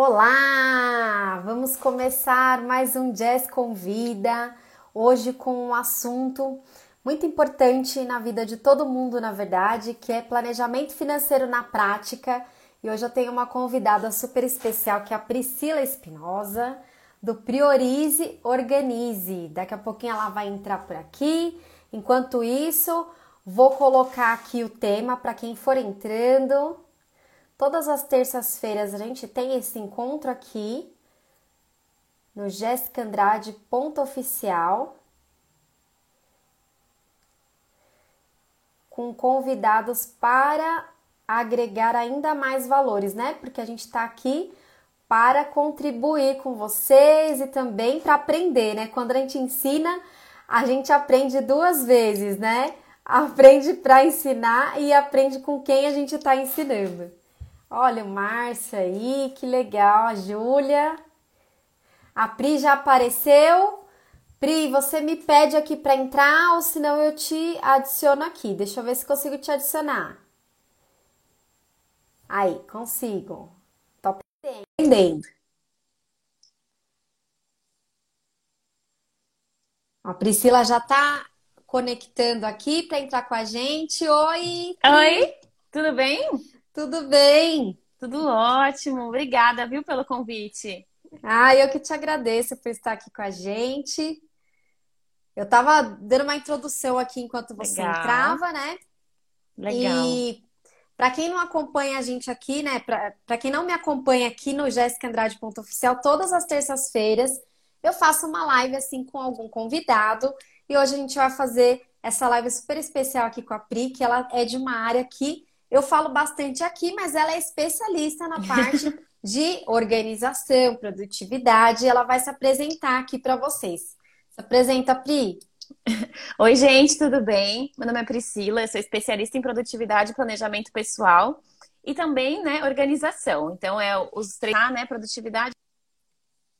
Olá! Vamos começar mais um Jazz Convida. Hoje com um assunto muito importante na vida de todo mundo, na verdade, que é planejamento financeiro na prática. E hoje eu tenho uma convidada super especial que é a Priscila Espinosa, do Priorize Organize. Daqui a pouquinho ela vai entrar por aqui. Enquanto isso, vou colocar aqui o tema para quem for entrando. Todas as terças-feiras a gente tem esse encontro aqui no Jéssica Andrade ponto oficial com convidados para agregar ainda mais valores, né? Porque a gente está aqui para contribuir com vocês e também para aprender, né? Quando a gente ensina, a gente aprende duas vezes, né? Aprende para ensinar e aprende com quem a gente está ensinando. Olha o Márcio aí, que legal. A Júlia. A Pri já apareceu. Pri, você me pede aqui para entrar ou senão eu te adiciono aqui. Deixa eu ver se consigo te adicionar. Aí, consigo. Tô aprendendo. A Priscila já tá conectando aqui para entrar com a gente. Oi! Pri. Oi, tudo bem? Tudo bem? Tudo ótimo. Obrigada, viu, pelo convite. Ah, eu que te agradeço por estar aqui com a gente. Eu estava dando uma introdução aqui enquanto você Legal. entrava, né? Legal. E para quem não acompanha a gente aqui, né? Para quem não me acompanha aqui no Jéssica Andrade Oficial, todas as terças-feiras eu faço uma live assim com algum convidado. E hoje a gente vai fazer essa live super especial aqui com a Pri, que ela é de uma área que eu falo bastante aqui, mas ela é especialista na parte de organização, produtividade. Ela vai se apresentar aqui para vocês. Se apresenta, Pri. Oi, gente, tudo bem? Meu nome é Priscila, eu sou especialista em produtividade e planejamento pessoal e também, né, organização. Então, é os treinar, né, produtividade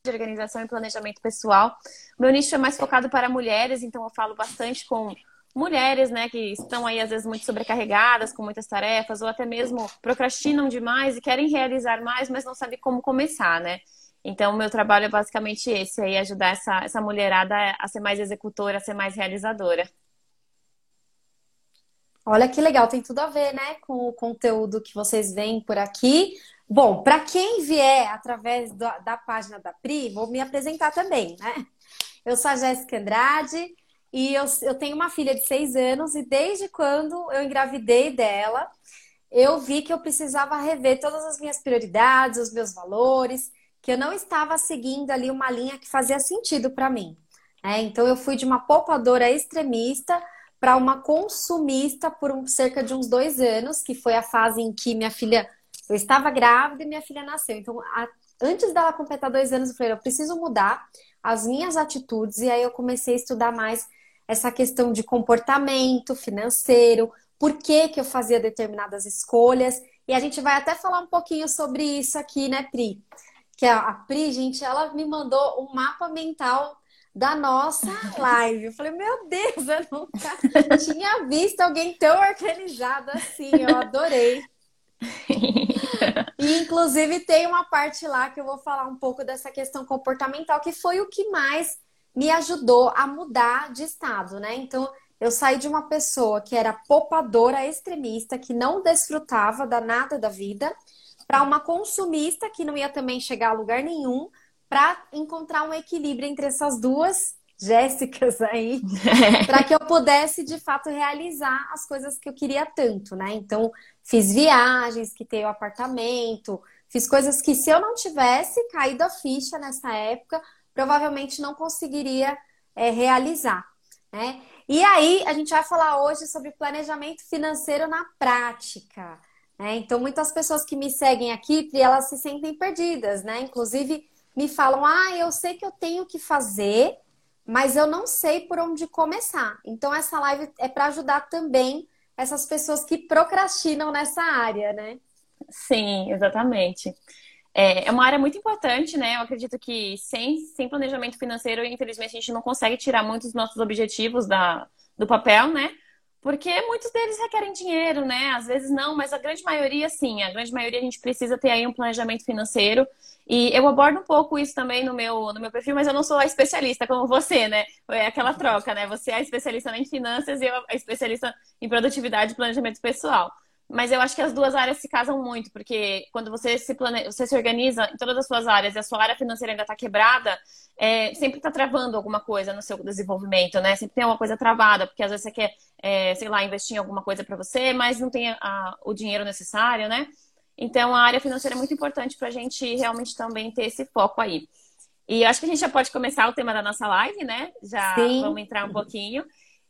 organização e planejamento pessoal. Meu nicho é mais focado para mulheres, então eu falo bastante com mulheres, né, que estão aí às vezes muito sobrecarregadas com muitas tarefas ou até mesmo procrastinam demais e querem realizar mais, mas não sabem como começar, né? Então, o meu trabalho é basicamente esse aí, ajudar essa, essa mulherada a ser mais executora, a ser mais realizadora. Olha que legal, tem tudo a ver, né, com o conteúdo que vocês veem por aqui. Bom, para quem vier através da, da página da Pri, vou me apresentar também, né? Eu sou a Jéssica Andrade, e eu, eu tenho uma filha de seis anos, e desde quando eu engravidei dela, eu vi que eu precisava rever todas as minhas prioridades, os meus valores, que eu não estava seguindo ali uma linha que fazia sentido para mim. É, então eu fui de uma poupadora extremista para uma consumista por um, cerca de uns dois anos, que foi a fase em que minha filha, eu estava grávida e minha filha nasceu. Então, a, antes dela completar dois anos, eu falei, eu preciso mudar as minhas atitudes, e aí eu comecei a estudar mais essa questão de comportamento financeiro, por que, que eu fazia determinadas escolhas. E a gente vai até falar um pouquinho sobre isso aqui, né, Pri? Que a, Pri, gente, ela me mandou um mapa mental da nossa live. Eu falei, meu Deus, eu nunca tinha visto alguém tão organizado assim. Eu adorei. E inclusive tem uma parte lá que eu vou falar um pouco dessa questão comportamental, que foi o que mais me ajudou a mudar de estado, né? Então, eu saí de uma pessoa que era poupadora extremista, que não desfrutava da nada da vida, para uma consumista que não ia também chegar a lugar nenhum, para encontrar um equilíbrio entre essas duas Jéssicas aí, para que eu pudesse de fato realizar as coisas que eu queria tanto, né? Então, fiz viagens, que tenho apartamento, fiz coisas que se eu não tivesse caído a ficha nessa época, provavelmente não conseguiria é, realizar. Né? E aí, a gente vai falar hoje sobre planejamento financeiro na prática. Né? Então, muitas pessoas que me seguem aqui, elas se sentem perdidas, né? Inclusive, me falam: ah, eu sei que eu tenho que fazer, mas eu não sei por onde começar. Então, essa live é para ajudar também essas pessoas que procrastinam nessa área, né? Sim, exatamente. É, é uma área muito importante, né? Eu acredito que sem, sem planejamento financeiro, infelizmente, a gente não consegue tirar muitos dos nossos objetivos da, do papel, né? Porque muitos deles requerem dinheiro, né? Às vezes não, mas a grande maioria sim. A grande maioria a gente precisa ter aí um planejamento financeiro. E eu abordo um pouco isso também no meu, no meu perfil, mas eu não sou a especialista como você, né? É aquela troca, né? Você é a especialista em finanças e eu a especialista em produtividade e planejamento pessoal. Mas eu acho que as duas áreas se casam muito, porque quando você se, plane... você se organiza em todas as suas áreas e a sua área financeira ainda está quebrada, é, sempre está travando alguma coisa no seu desenvolvimento, né? Sempre tem alguma coisa travada, porque às vezes você quer, é, sei lá, investir em alguma coisa para você, mas não tem a, o dinheiro necessário, né? Então a área financeira é muito importante para a gente realmente também ter esse foco aí. E acho que a gente já pode começar o tema da nossa live, né? Já Sim. vamos entrar um pouquinho.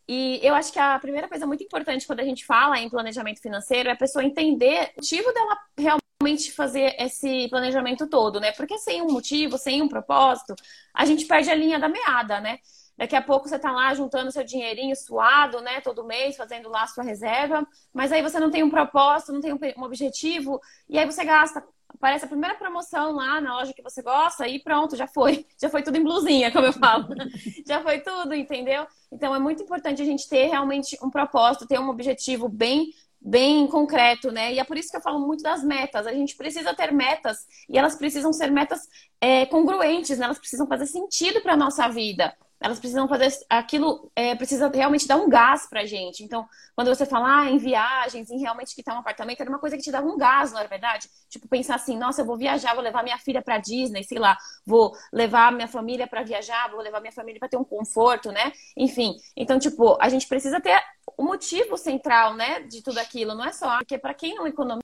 E eu acho que a primeira coisa muito importante quando a gente fala em planejamento financeiro é a pessoa entender o motivo dela realmente fazer esse planejamento todo, né? Porque sem um motivo, sem um propósito, a gente perde a linha da meada, né? Daqui a pouco você tá lá juntando seu dinheirinho suado, né? Todo mês, fazendo lá a sua reserva, mas aí você não tem um propósito, não tem um objetivo, e aí você gasta aparece a primeira promoção lá na loja que você gosta e pronto, já foi. Já foi tudo em blusinha, como eu falo. já foi tudo, entendeu? Então é muito importante a gente ter realmente um propósito, ter um objetivo bem bem concreto, né? E é por isso que eu falo muito das metas. A gente precisa ter metas e elas precisam ser metas é, congruentes, né? Elas precisam fazer sentido para a nossa vida elas precisam fazer aquilo, é, precisa realmente dar um gás pra gente. Então, quando você fala ah, em viagens, em realmente quitar um apartamento, era uma coisa que te dava um gás, não é verdade? Tipo, pensar assim, nossa, eu vou viajar, vou levar minha filha pra Disney, sei lá, vou levar minha família para viajar, vou levar minha família para ter um conforto, né? Enfim, então, tipo, a gente precisa ter o motivo central, né, de tudo aquilo, não é só, porque para quem não economiza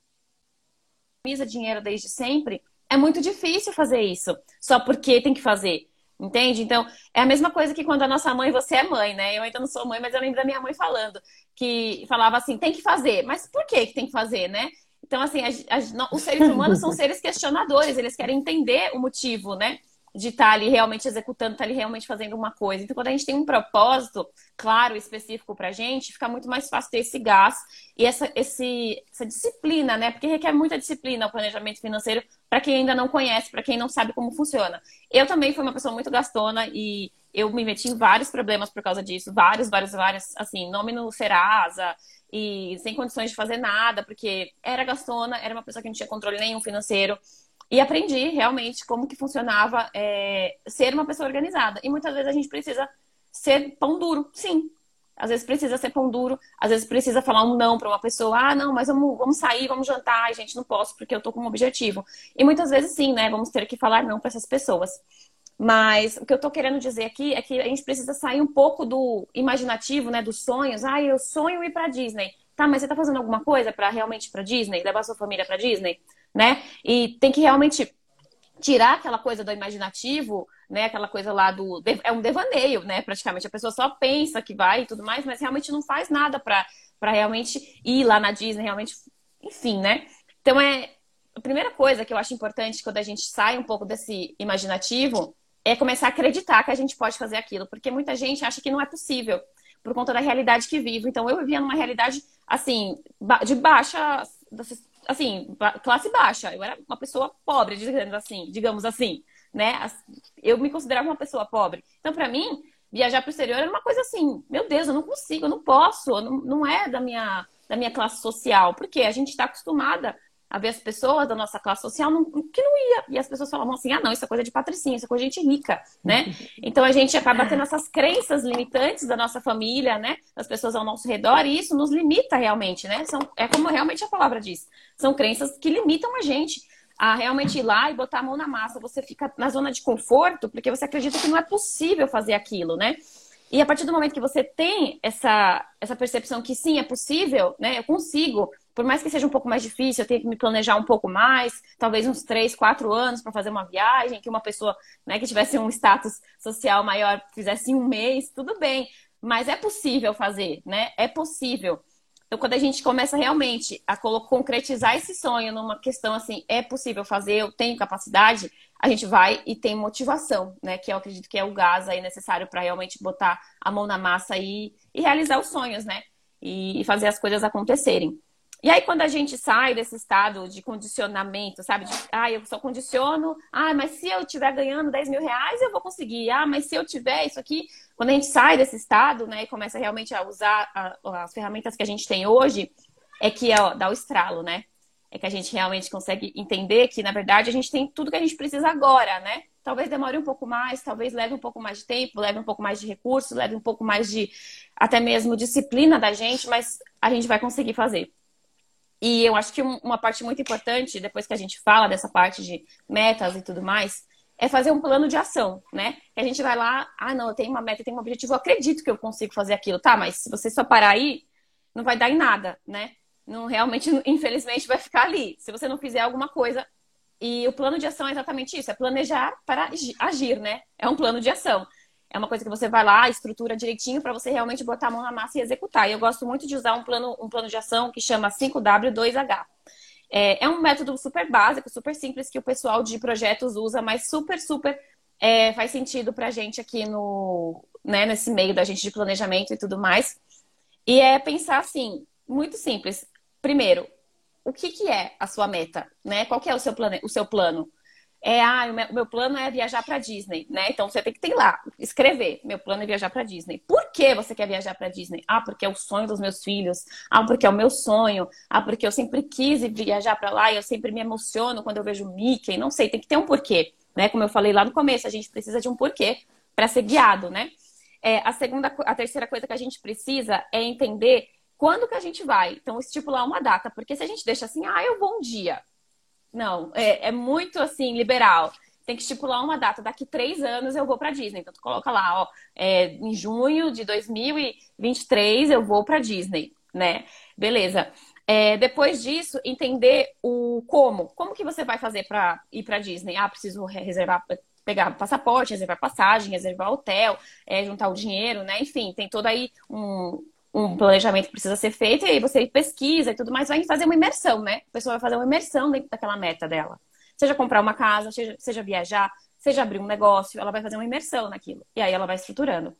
dinheiro desde sempre, é muito difícil fazer isso, só porque tem que fazer. Entende? Então, é a mesma coisa que quando a nossa mãe, você é mãe, né? Eu ainda não sou mãe, mas eu lembro da minha mãe falando, que falava assim, tem que fazer. Mas por que, que tem que fazer, né? Então, assim, a, a, os seres humanos são seres questionadores, eles querem entender o motivo, né? De estar tá ali realmente executando, estar tá ali realmente fazendo uma coisa. Então, quando a gente tem um propósito claro, específico para a gente, fica muito mais fácil ter esse gás e essa, esse, essa disciplina, né? Porque requer muita disciplina o planejamento financeiro para quem ainda não conhece, para quem não sabe como funciona. Eu também fui uma pessoa muito gastona e eu me meti em vários problemas por causa disso, vários, vários, vários, assim, nome no Serasa e sem condições de fazer nada, porque era gastona, era uma pessoa que não tinha controle nenhum financeiro. E aprendi realmente como que funcionava é, ser uma pessoa organizada. E muitas vezes a gente precisa ser pão duro, sim. Às vezes precisa ser pão duro, às vezes precisa falar um não para uma pessoa. Ah, não, mas vamos, vamos sair, vamos jantar. Ai, gente, não posso porque eu tô com um objetivo. E muitas vezes sim, né? Vamos ter que falar não para essas pessoas. Mas o que eu tô querendo dizer aqui é que a gente precisa sair um pouco do imaginativo, né? Dos sonhos. Ah, eu sonho ir para Disney. Tá, mas você tá fazendo alguma coisa para realmente para Disney? Levar sua família para Disney? Né? E tem que realmente tirar aquela coisa do imaginativo, né? Aquela coisa lá do é um devaneio, né? Praticamente a pessoa só pensa que vai e tudo mais, mas realmente não faz nada para para realmente ir lá na Disney, realmente, enfim, né? Então é a primeira coisa que eu acho importante quando a gente sai um pouco desse imaginativo é começar a acreditar que a gente pode fazer aquilo, porque muita gente acha que não é possível por conta da realidade que vive. Então eu vivia numa realidade assim de baixa assim, classe baixa. Eu era uma pessoa pobre, digamos assim, digamos assim, né? Eu me considerava uma pessoa pobre. Então, para mim, viajar para o exterior era uma coisa assim, meu Deus, eu não consigo, eu não posso, não, não é da minha, da minha classe social, porque a gente está acostumada a ver as pessoas da nossa classe social não, que não ia. E as pessoas falavam assim: ah, não, isso é coisa de patricinha, isso é coisa de gente rica, né? Então a gente acaba tendo essas crenças limitantes da nossa família, né? Das pessoas ao nosso redor, e isso nos limita realmente, né? São, é como realmente a palavra diz: são crenças que limitam a gente a realmente ir lá e botar a mão na massa. Você fica na zona de conforto porque você acredita que não é possível fazer aquilo, né? E a partir do momento que você tem essa, essa percepção que sim, é possível, né? Eu consigo por mais que seja um pouco mais difícil, eu tenho que me planejar um pouco mais, talvez uns três, quatro anos para fazer uma viagem, que uma pessoa né, que tivesse um status social maior fizesse um mês, tudo bem. Mas é possível fazer, né? É possível. Então, quando a gente começa realmente a concretizar esse sonho numa questão assim, é possível fazer, eu tenho capacidade, a gente vai e tem motivação, né? Que eu acredito que é o gás aí necessário para realmente botar a mão na massa e, e realizar os sonhos, né? E, e fazer as coisas acontecerem. E aí, quando a gente sai desse estado de condicionamento, sabe? De, ah, eu só condiciono. Ah, mas se eu estiver ganhando 10 mil reais, eu vou conseguir. Ah, mas se eu tiver isso aqui. Quando a gente sai desse estado, né, e começa realmente a usar a, as ferramentas que a gente tem hoje, é que ó, dá o estralo, né? É que a gente realmente consegue entender que, na verdade, a gente tem tudo que a gente precisa agora, né? Talvez demore um pouco mais, talvez leve um pouco mais de tempo, leve um pouco mais de recursos, leve um pouco mais de até mesmo disciplina da gente, mas a gente vai conseguir fazer. E eu acho que uma parte muito importante, depois que a gente fala dessa parte de metas e tudo mais, é fazer um plano de ação, né? Que a gente vai lá, ah, não, eu tenho uma meta, eu tenho um objetivo, eu acredito que eu consigo fazer aquilo. Tá, mas se você só parar aí, não vai dar em nada, né? Não realmente, infelizmente, vai ficar ali. Se você não fizer alguma coisa. E o plano de ação é exatamente isso, é planejar para agir, né? É um plano de ação. É uma coisa que você vai lá, estrutura direitinho para você realmente botar a mão na massa e executar. E eu gosto muito de usar um plano, um plano de ação que chama 5W2H. É, é um método super básico, super simples que o pessoal de projetos usa, mas super, super é, faz sentido para a gente aqui no, né, nesse meio da gente de planejamento e tudo mais. E é pensar assim, muito simples. Primeiro, o que, que é a sua meta? Né? Qual que é o seu, plane... o seu plano? é, ah, o meu plano é viajar para Disney, né? Então você tem que ter lá, escrever, meu plano é viajar para Disney. Por que você quer viajar para Disney? Ah, porque é o sonho dos meus filhos. Ah, porque é o meu sonho. Ah, porque eu sempre quis viajar para lá e eu sempre me emociono quando eu vejo Mickey. Não sei, tem que ter um porquê, né? Como eu falei lá no começo, a gente precisa de um porquê para ser guiado, né? É, a segunda, a terceira coisa que a gente precisa é entender quando que a gente vai. Então, estipular uma data, porque se a gente deixa assim, ah, eu vou um dia, não, é, é muito assim, liberal tem que estipular uma data. Daqui três anos eu vou para Disney. Então, tu coloca lá, ó, é, em junho de 2023 eu vou para Disney, né? Beleza. É, depois disso, entender o como. Como que você vai fazer para ir para Disney? Ah, preciso reservar, pegar passaporte, reservar passagem, reservar hotel, é, juntar o dinheiro, né? Enfim, tem todo aí um, um planejamento precisa ser feito, e aí você pesquisa e tudo mais, vai fazer uma imersão, né? A pessoa vai fazer uma imersão dentro daquela meta dela. Seja comprar uma casa, seja, seja viajar, seja abrir um negócio, ela vai fazer uma imersão naquilo. E aí ela vai estruturando.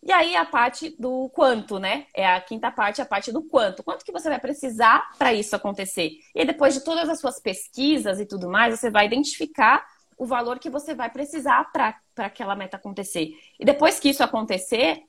E aí a parte do quanto, né? É a quinta parte, a parte do quanto. Quanto que você vai precisar para isso acontecer? E depois de todas as suas pesquisas e tudo mais, você vai identificar o valor que você vai precisar para aquela meta acontecer. E depois que isso acontecer,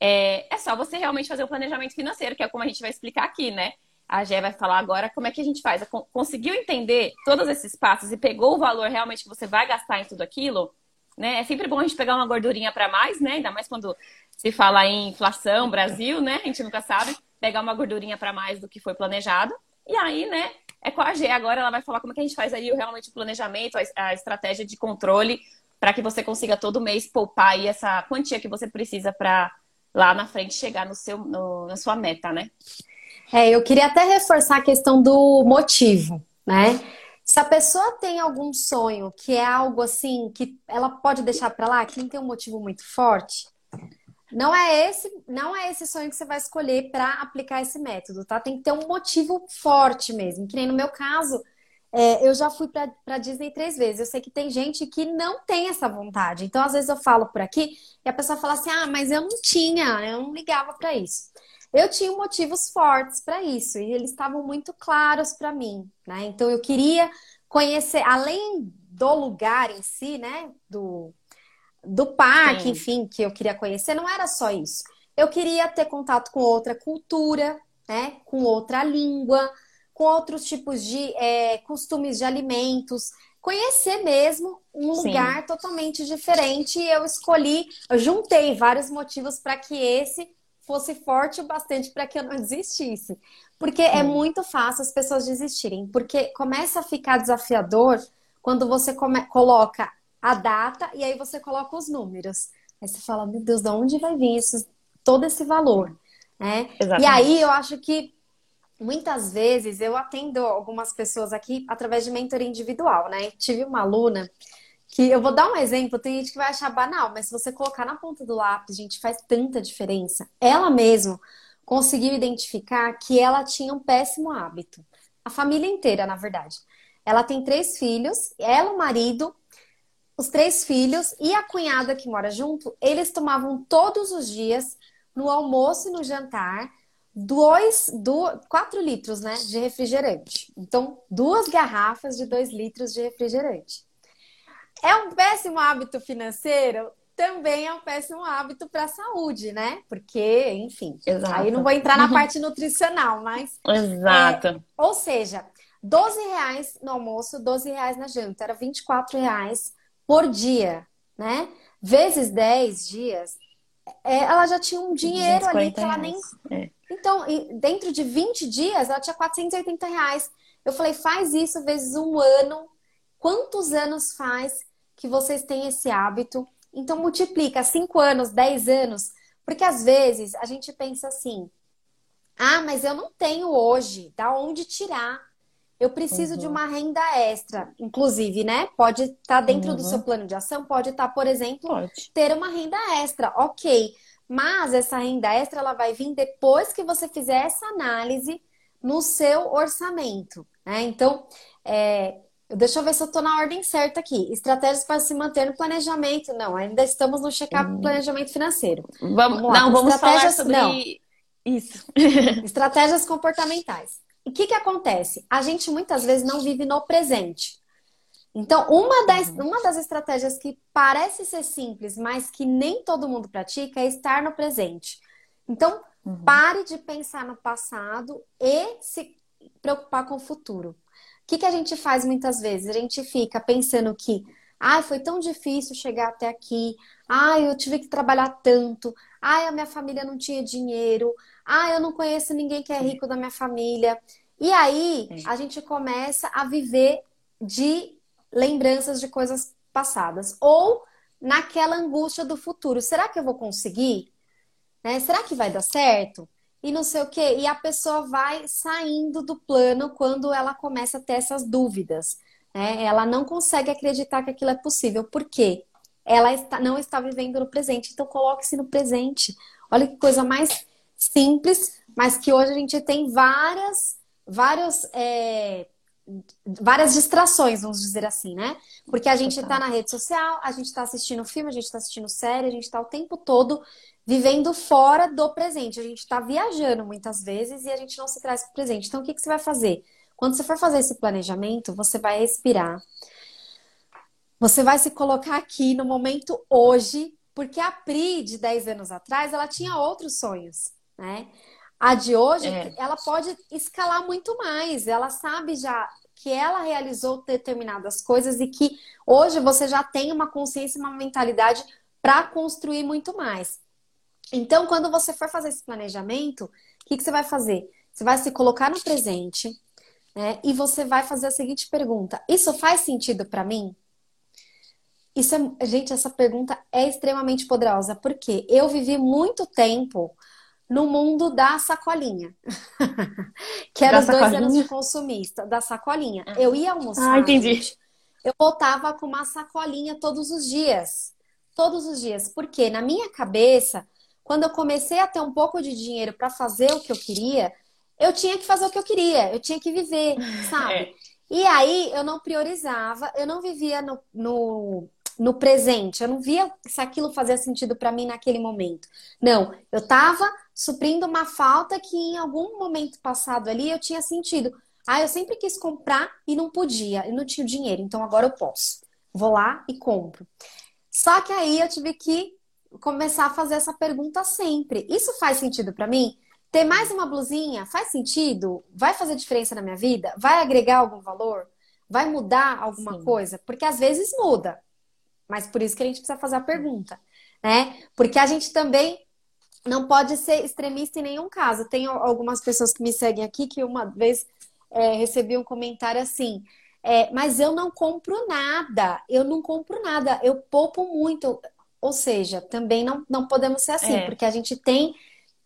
é, é só você realmente fazer o planejamento financeiro, que é como a gente vai explicar aqui, né? A Gé vai falar agora como é que a gente faz. Conseguiu entender todos esses passos e pegou o valor realmente que você vai gastar em tudo aquilo? Né? É sempre bom a gente pegar uma gordurinha para mais, né? Ainda mais quando se fala em inflação, Brasil, né? A gente nunca sabe. Pegar uma gordurinha para mais do que foi planejado. E aí, né? É com a G agora, ela vai falar como é que a gente faz aí realmente o planejamento, a, estratégia de controle para que você consiga todo mês poupar aí essa quantia que você precisa para lá na frente chegar no seu, no, na sua meta, né? É, eu queria até reforçar a questão do motivo, né? Se a pessoa tem algum sonho que é algo assim que ela pode deixar para lá, que não tem um motivo muito forte, não é esse, não é esse sonho que você vai escolher para aplicar esse método, tá? Tem que ter um motivo forte mesmo. Que nem no meu caso, é, eu já fui para Disney três vezes. Eu sei que tem gente que não tem essa vontade. Então, às vezes eu falo por aqui e a pessoa fala assim: ah, mas eu não tinha, eu não ligava para isso. Eu tinha motivos fortes para isso e eles estavam muito claros para mim, né? Então, eu queria conhecer, além do lugar em si, né? Do, do parque, Sim. enfim, que eu queria conhecer, não era só isso. Eu queria ter contato com outra cultura, né? Com outra língua com outros tipos de é, costumes de alimentos, conhecer mesmo um Sim. lugar totalmente diferente. E eu escolhi, eu juntei vários motivos para que esse fosse forte o bastante para que eu não desistisse. Porque é Sim. é muito fácil as pessoas desistirem, porque começa a ficar desafiador quando você come, coloca a data e aí você coloca os números. Aí você fala, meu Deus, de onde vai vir isso, todo esse valor? Né? E aí eu acho que muitas vezes eu atendo algumas pessoas aqui através de mentoria individual, né? Tive uma aluna que eu vou dar um exemplo, tem gente que vai achar banal, mas se você colocar na ponta do lápis, gente, faz tanta diferença. Ela mesmo conseguiu identificar que ela tinha um péssimo hábito. A família inteira, na verdade. Ela tem três filhos, ela, o marido, os três filhos e a cunhada que mora junto, eles tomavam todos os dias, no almoço e no jantar, dois, do, 4 litros né, de refrigerante. Então, duas garrafas de 2 litros de refrigerante. É um péssimo hábito financeiro? Também é um péssimo hábito para a saúde, né? Porque, enfim, Exato. aí não vou entrar na parte nutricional, mas. Exato. É, ou seja, 12 reais no almoço, 12 reais na janta, era 24 reais por dia, né? Vezes 10 dias, é, ela já tinha um dinheiro ali que ela nem. É. Então, dentro de 20 dias, ela tinha 480 reais. Eu falei, faz isso vezes um ano. Quantos anos faz que vocês têm esse hábito? Então, multiplica 5 anos, 10 anos. Porque às vezes a gente pensa assim: ah, mas eu não tenho hoje, da onde tirar? Eu preciso uhum. de uma renda extra, inclusive, né? Pode estar tá dentro uhum. do seu plano de ação, pode estar, tá, por exemplo, pode. ter uma renda extra, ok. Mas essa renda extra ela vai vir depois que você fizer essa análise no seu orçamento. Né? Então, é, deixa eu ver se eu estou na ordem certa aqui. Estratégias para se manter no planejamento. Não, ainda estamos no check-up uhum. planejamento financeiro. Vamos, vamos não, vamos falar sobre não. isso. Estratégias comportamentais. O que, que acontece? A gente muitas vezes não vive no presente. Então, uma das, uhum. uma das estratégias que parece ser simples, mas que nem todo mundo pratica, é estar no presente. Então, uhum. pare de pensar no passado e se preocupar com o futuro. O que, que a gente faz muitas vezes? A gente fica pensando que, ai, ah, foi tão difícil chegar até aqui, ai, ah, eu tive que trabalhar tanto, ai, ah, a minha família não tinha dinheiro, ai, eu não conheço ninguém que é rico da minha família. E aí, a gente começa a viver de lembranças de coisas passadas. Ou naquela angústia do futuro. Será que eu vou conseguir? Né? Será que vai dar certo? E não sei o quê. E a pessoa vai saindo do plano quando ela começa a ter essas dúvidas. Né? Ela não consegue acreditar que aquilo é possível. Por quê? Ela está, não está vivendo no presente. Então, coloque-se no presente. Olha que coisa mais simples, mas que hoje a gente tem várias, vários é, várias distrações, vamos dizer assim, né? Porque a gente está na rede social, a gente está assistindo filme, a gente está assistindo série, a gente está o tempo todo vivendo fora do presente. A gente está viajando muitas vezes e a gente não se traz para o presente. Então, o que, que você vai fazer? Quando você for fazer esse planejamento, você vai respirar. Você vai se colocar aqui no momento hoje, porque a Pri, de 10 anos atrás, ela tinha outros sonhos, né? A de hoje, é. ela pode escalar muito mais. Ela sabe já que ela realizou determinadas coisas e que hoje você já tem uma consciência, uma mentalidade para construir muito mais. Então, quando você for fazer esse planejamento, o que, que você vai fazer? Você vai se colocar no presente né, e você vai fazer a seguinte pergunta: Isso faz sentido para mim? Isso é, gente, essa pergunta é extremamente poderosa, porque eu vivi muito tempo no mundo da sacolinha. que era da os dois anos de consumista, da sacolinha. Ah. Eu ia almoçar. Ah, entendi. Eu voltava com uma sacolinha todos os dias. Todos os dias. Porque na minha cabeça, quando eu comecei a ter um pouco de dinheiro para fazer o que eu queria, eu tinha que fazer o que eu queria, eu tinha que viver, sabe? É. E aí eu não priorizava, eu não vivia no, no no presente. Eu não via se aquilo fazia sentido para mim naquele momento. Não, eu estava suprindo uma falta que em algum momento passado ali eu tinha sentido. Ah, eu sempre quis comprar e não podia, e não tinha dinheiro, então agora eu posso. Vou lá e compro. Só que aí eu tive que começar a fazer essa pergunta sempre. Isso faz sentido para mim? Ter mais uma blusinha faz sentido? Vai fazer diferença na minha vida? Vai agregar algum valor? Vai mudar alguma Sim. coisa? Porque às vezes muda. Mas por isso que a gente precisa fazer a pergunta, né? Porque a gente também não pode ser extremista em nenhum caso. Tem algumas pessoas que me seguem aqui que uma vez é, recebi um comentário assim. É, mas eu não compro nada, eu não compro nada, eu poupo muito. Ou seja, também não, não podemos ser assim, é. porque a gente tem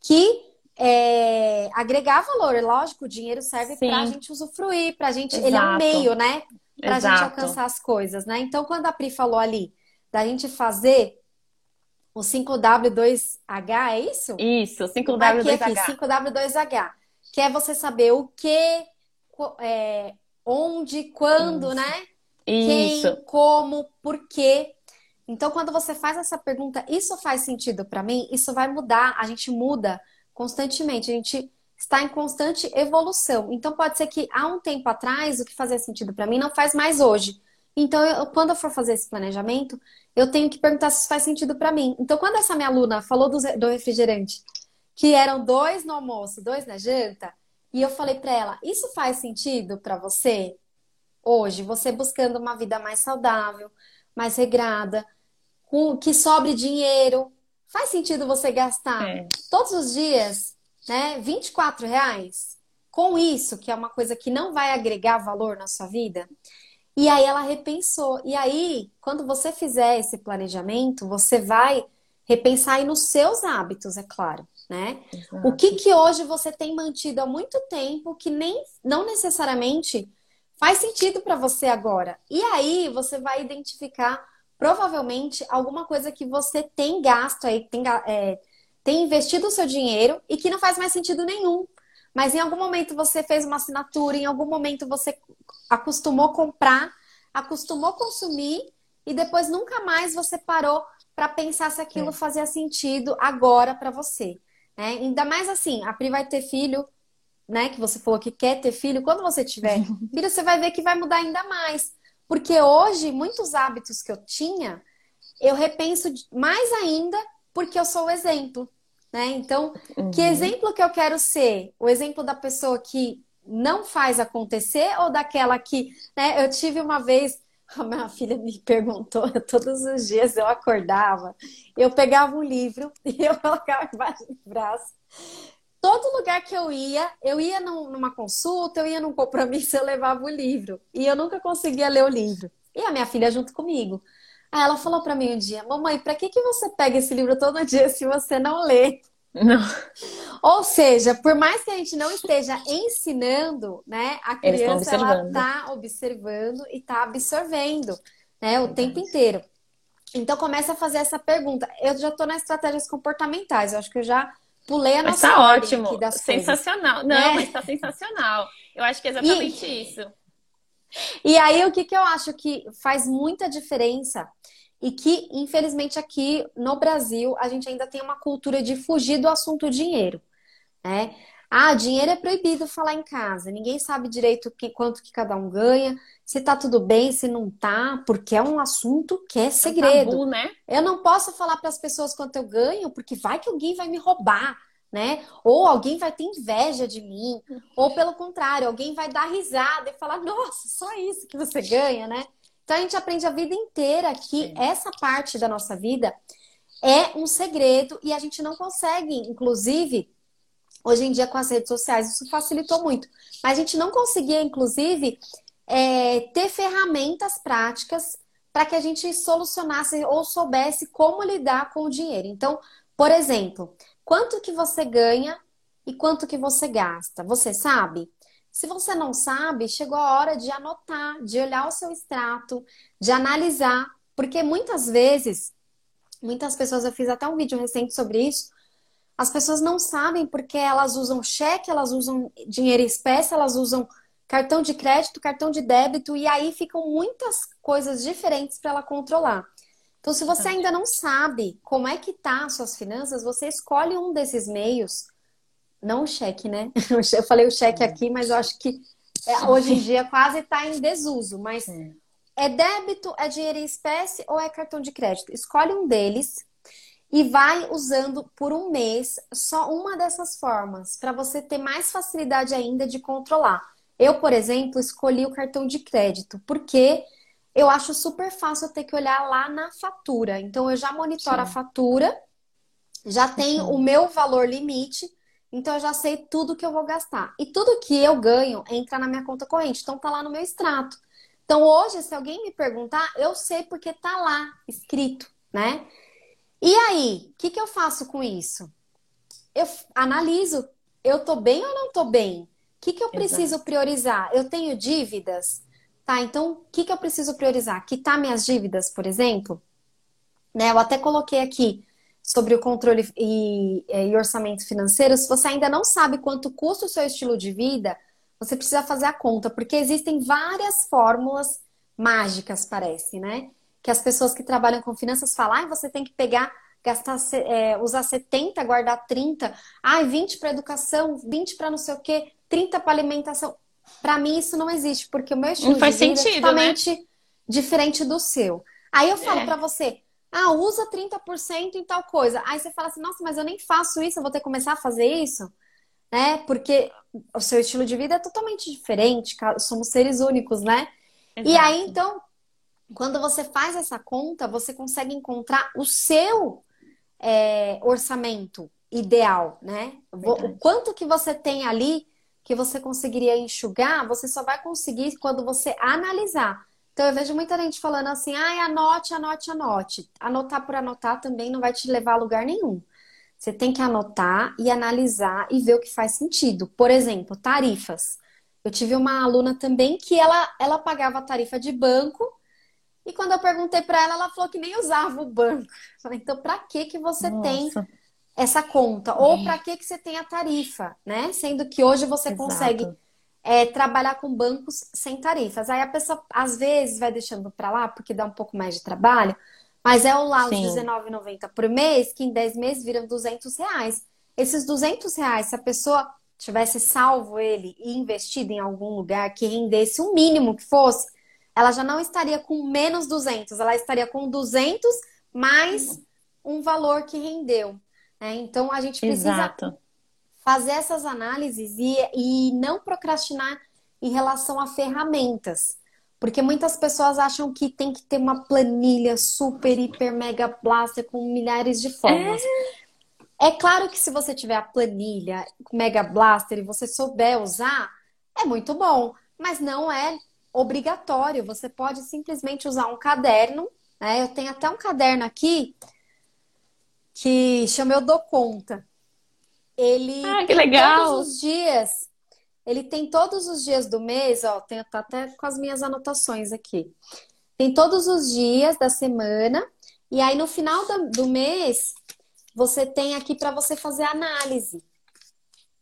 que é, agregar valor. Lógico, o dinheiro serve para a gente usufruir, para a gente. Exato. Ele é um meio, né? Para a gente alcançar as coisas, né? Então, quando a Pri falou ali da gente fazer o 5W2H, é isso? Isso, 5W2H. Aqui, aqui, 5W2H. Que é você saber o que, é, onde, quando, isso. né? Isso. Quem, como, por quê. Então, quando você faz essa pergunta, isso faz sentido para mim? Isso vai mudar. A gente muda constantemente. A gente está em constante evolução. Então pode ser que há um tempo atrás o que fazia sentido para mim não faz mais hoje. Então, eu, quando eu for fazer esse planejamento, eu tenho que perguntar se isso faz sentido para mim. Então, quando essa minha aluna falou do, do refrigerante, que eram dois no almoço, dois na janta, e eu falei para ela: Isso faz sentido para você hoje? Você buscando uma vida mais saudável, mais regrada, com que sobre dinheiro. Faz sentido você gastar é. todos os dias, né, 24 reais com isso, que é uma coisa que não vai agregar valor na sua vida? E aí ela repensou. E aí, quando você fizer esse planejamento, você vai repensar aí nos seus hábitos, é claro né? Exato. O que que hoje você tem mantido há muito tempo que nem não necessariamente faz sentido para você agora. E aí você vai identificar provavelmente alguma coisa que você tem gasto aí, tem, é, tem investido o seu dinheiro e que não faz mais sentido nenhum. Mas em algum momento você fez uma assinatura, em algum momento você acostumou comprar, acostumou consumir e depois nunca mais você parou para pensar se aquilo é. fazia sentido agora para você. Né? Ainda mais assim, a Pri vai ter filho, né? Que você falou que quer ter filho. Quando você tiver filho, você vai ver que vai mudar ainda mais. Porque hoje, muitos hábitos que eu tinha, eu repenso mais ainda porque eu sou o exemplo. Né? Então, uhum. que exemplo que eu quero ser? O exemplo da pessoa que não faz acontecer ou daquela que, né? Eu tive uma vez a minha filha me perguntou todos os dias, eu acordava, eu pegava um livro e eu colocava embaixo do braço. Todo lugar que eu ia, eu ia numa consulta, eu ia num compromisso, eu levava o livro. E eu nunca conseguia ler o livro. E a minha filha junto comigo. Ela falou para mim um dia: Mamãe, para que, que você pega esse livro todo dia se você não lê? Não. Ou seja, por mais que a gente não esteja ensinando, né, a criança ela está observando e está absorvendo, né, o tempo inteiro. Então começa a fazer essa pergunta. Eu já estou nas estratégias comportamentais. Eu acho que eu já pulei a nossa. Está ótimo, sensacional. Coisas, não, né? mas está sensacional. Eu acho que é exatamente e... isso. E aí o que que eu acho que faz muita diferença e que, infelizmente, aqui no Brasil, a gente ainda tem uma cultura de fugir do assunto dinheiro. Né? Ah, dinheiro é proibido falar em casa. Ninguém sabe direito que, quanto que cada um ganha, se tá tudo bem, se não tá, porque é um assunto que é segredo. É tabu, né? Eu não posso falar para as pessoas quanto eu ganho, porque vai que alguém vai me roubar, né? Ou alguém vai ter inveja de mim, ou pelo contrário, alguém vai dar risada e falar: "Nossa, só isso que você ganha", né? Então a gente aprende a vida inteira que Sim. essa parte da nossa vida é um segredo e a gente não consegue, inclusive, hoje em dia com as redes sociais, isso facilitou muito. Mas a gente não conseguia, inclusive, é, ter ferramentas práticas para que a gente solucionasse ou soubesse como lidar com o dinheiro. Então, por exemplo, quanto que você ganha e quanto que você gasta? Você sabe? Se você não sabe, chegou a hora de anotar, de olhar o seu extrato, de analisar, porque muitas vezes, muitas pessoas, eu fiz até um vídeo recente sobre isso, as pessoas não sabem porque elas usam cheque, elas usam dinheiro em espécie, elas usam cartão de crédito, cartão de débito, e aí ficam muitas coisas diferentes para ela controlar. Então, se você ainda não sabe como é que tá as suas finanças, você escolhe um desses meios não o cheque, né? Eu falei o cheque aqui, mas eu acho que é, hoje em dia quase está em desuso. Mas é débito, é dinheiro em espécie ou é cartão de crédito? Escolhe um deles e vai usando por um mês só uma dessas formas, para você ter mais facilidade ainda de controlar. Eu, por exemplo, escolhi o cartão de crédito, porque eu acho super fácil ter que olhar lá na fatura. Então, eu já monitoro Sim. a fatura, já tenho o meu valor limite então eu já sei tudo que eu vou gastar. E tudo que eu ganho entra na minha conta corrente. Então tá lá no meu extrato. Então hoje, se alguém me perguntar, eu sei porque tá lá escrito, né? E aí, o que, que eu faço com isso? Eu analiso, eu tô bem ou não tô bem? O que, que eu preciso Exato. priorizar? Eu tenho dívidas? Tá, então o que, que eu preciso priorizar? Quitar minhas dívidas, por exemplo? Né, eu até coloquei aqui sobre o controle e, e, orçamento financeiro, se você ainda não sabe quanto custa o seu estilo de vida, você precisa fazer a conta, porque existem várias fórmulas mágicas, parece, né? Que as pessoas que trabalham com finanças falam, ah, você tem que pegar gastar, é, usar 70, guardar 30, ai, 20 para educação, 20 para não sei o quê, 30 para alimentação. Para mim isso não existe, porque o meu estilo não faz de vida sentido, é totalmente né? diferente do seu. Aí eu falo É. para você, ah, usa 30% em tal coisa. Aí você fala assim, nossa, mas eu nem faço isso, eu vou ter que começar a fazer isso? Né? Porque o seu estilo de vida é totalmente diferente, somos seres únicos, né? E Exato. aí, então, quando você faz essa conta, você consegue encontrar o seu é, orçamento ideal, né? Vo- O Verdade. quanto que você tem ali que você conseguiria enxugar, você só vai conseguir quando você analisar. Então, eu vejo muita gente falando assim, ai, anote, anote, anote. Anotar por anotar também não vai te levar a lugar nenhum. Você tem que anotar e analisar e ver o que faz sentido. Por exemplo, tarifas. Eu tive uma aluna também que ela, ela pagava a tarifa de banco e quando eu perguntei para ela, ela falou que nem usava o banco. Eu Falei, então para que que você tem Nossa, essa conta? Ou para que que você tem a tarifa, né? Sendo que hoje você exato. consegue é, trabalhar com bancos sem tarifas. Aí a pessoa às vezes vai deixando para lá porque dá um pouco mais de trabalho, mas é o lá os Sim. R$19,90 por mês, que em 10 meses viram 200 reais. Esses 200 reais, se a pessoa tivesse salvo ele e investido em algum lugar que rendesse o mínimo que fosse, ela já não estaria com menos 200, ela estaria com 200 mais um valor que rendeu. Né? Então a gente precisa Exato. fazer essas análises e, e não procrastinar em relação a ferramentas. Porque muitas pessoas acham que tem que ter uma planilha super, hiper, mega blaster com milhares de formas. É claro que se você tiver a planilha Mega Blaster e você souber usar, é muito bom, mas não é obrigatório. Você pode simplesmente usar um caderno, né? Eu tenho até um caderno aqui que chama Eu Dou Conta. Ele Ah, que tem legal! todos os dias, ele tem todos os dias do mês, ó, tenho tá até com as minhas anotações aqui. Tem todos os dias da semana, e aí no final da- do mês você tem aqui para você fazer análise.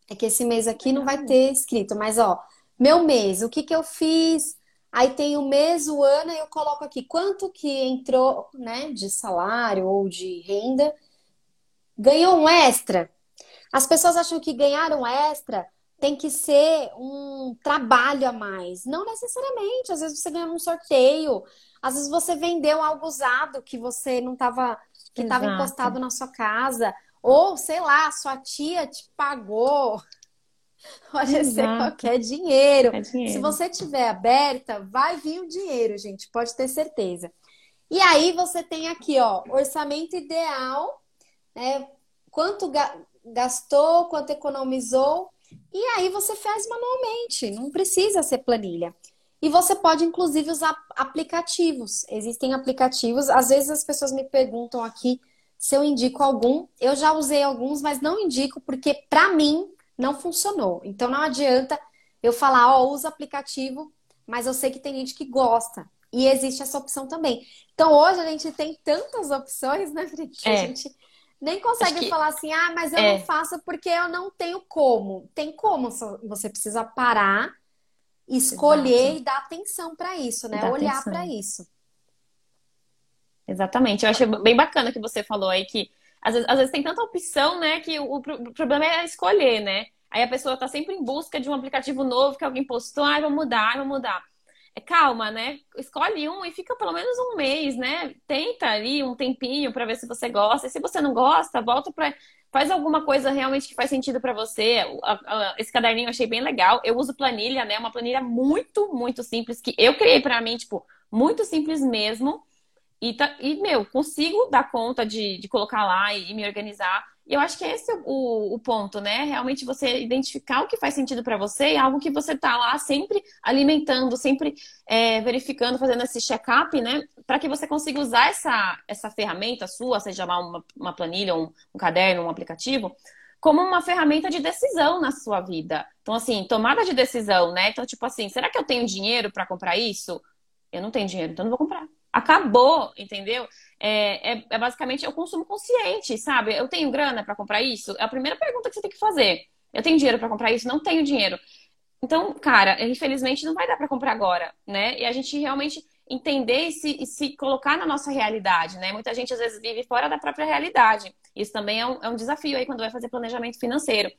É que esse mês aqui não vai ter escrito, mas ó, meu mês, o que que eu fiz? Aí tem o mês, o ano, e eu coloco aqui quanto que entrou, né, de salário ou de renda. Ganhou um extra? As pessoas acham que ganhar um extra tem que ser um trabalho a mais. Não necessariamente. Às vezes você ganhou um sorteio, às vezes você vendeu algo usado que você não estava, que estava encostado na sua casa, ou sei lá, sua tia te pagou. Pode ser Exato. qualquer dinheiro. É dinheiro. Se você tiver aberta, vai vir o dinheiro, gente, pode ter certeza. E aí você tem aqui, ó, orçamento ideal, né? Quanto ga- gastou, quanto economizou, e aí você faz manualmente, não precisa ser planilha. E você pode, inclusive, usar aplicativos. Existem aplicativos, às vezes as pessoas me perguntam aqui se eu indico algum. Eu já usei alguns, mas não indico porque, para mim, não funcionou. Então não adianta eu falar, ó, usa aplicativo, mas eu sei que tem gente que gosta. E existe essa opção também. Então hoje a gente tem tantas opções, né, Felipe? que A É. gente nem consegue que- falar assim, ah, mas eu É. não faço porque eu não tenho como. Tem como, você precisa parar, escolher Exato. e dar atenção para isso, né? Olhar para isso. Exatamente. Eu achei bem bacana que você falou aí que às vezes, às vezes tem tanta opção, né, que o, o problema é escolher, né? Aí a pessoa tá sempre em busca de um aplicativo novo que alguém postou, ai, vou mudar, vou mudar. É, calma, né? Escolhe um e fica pelo menos um mês, né? Tenta ali um tempinho pra ver se você gosta. E se você não gosta, volta pra. Faz alguma coisa realmente que faz sentido pra você. Esse caderninho eu achei bem legal. Eu uso planilha, né? Uma planilha muito, muito simples que eu criei pra mim, tipo, muito simples mesmo. E, tá- e, meu, consigo dar conta de, de colocar lá e, e me organizar. E eu acho que esse é o, o ponto, né? Realmente você identificar o que faz sentido pra você e algo que você tá lá sempre alimentando, sempre é, verificando, fazendo esse check-up, né? Para que você consiga usar essa, essa ferramenta sua, seja lá uma, uma planilha, um, um caderno, um aplicativo, como uma ferramenta de decisão na sua vida. Então, assim, tomada de decisão, né? Então, tipo assim, será que eu tenho dinheiro pra comprar isso? Eu não tenho dinheiro, então não vou comprar. Acabou, entendeu? É, é, é basicamente o consumo consciente, sabe? Eu tenho grana pra comprar isso? É a primeira pergunta que você tem que fazer. Eu tenho dinheiro pra comprar isso? Não tenho dinheiro. Então, cara, infelizmente não vai dar pra comprar agora, né? E a gente realmente entender e se, e se, colocar na nossa realidade, né? Muita gente às vezes vive fora da própria realidade. Isso também é um, é um desafio aí quando vai fazer planejamento financeiro.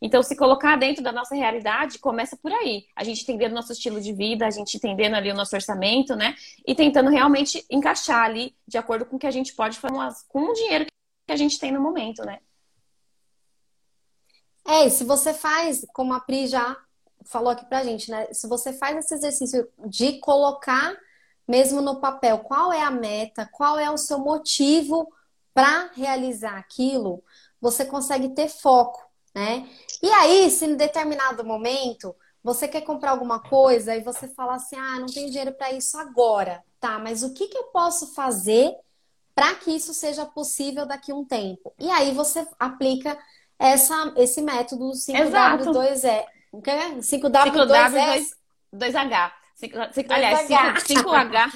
Então, se colocar dentro da nossa realidade, começa por aí. A gente entendendo o nosso estilo de vida, a gente entendendo ali o nosso orçamento, né? E tentando realmente encaixar ali de acordo com o que a gente pode fazer com o dinheiro que a gente tem no momento, né? É, e se você faz, como a Pri já falou aqui pra gente, né? Se você faz esse exercício de colocar mesmo no papel qual é a meta, qual é o seu motivo para realizar aquilo, você consegue ter foco, né? E aí, se em determinado momento você quer comprar alguma coisa e você fala assim: ah, não tenho dinheiro para isso agora. Tá, mas o que, que eu posso fazer para que isso seja possível daqui a um tempo? E aí você aplica essa, esse método 5W2E. 5W2H. 5W2, aliás, 5H.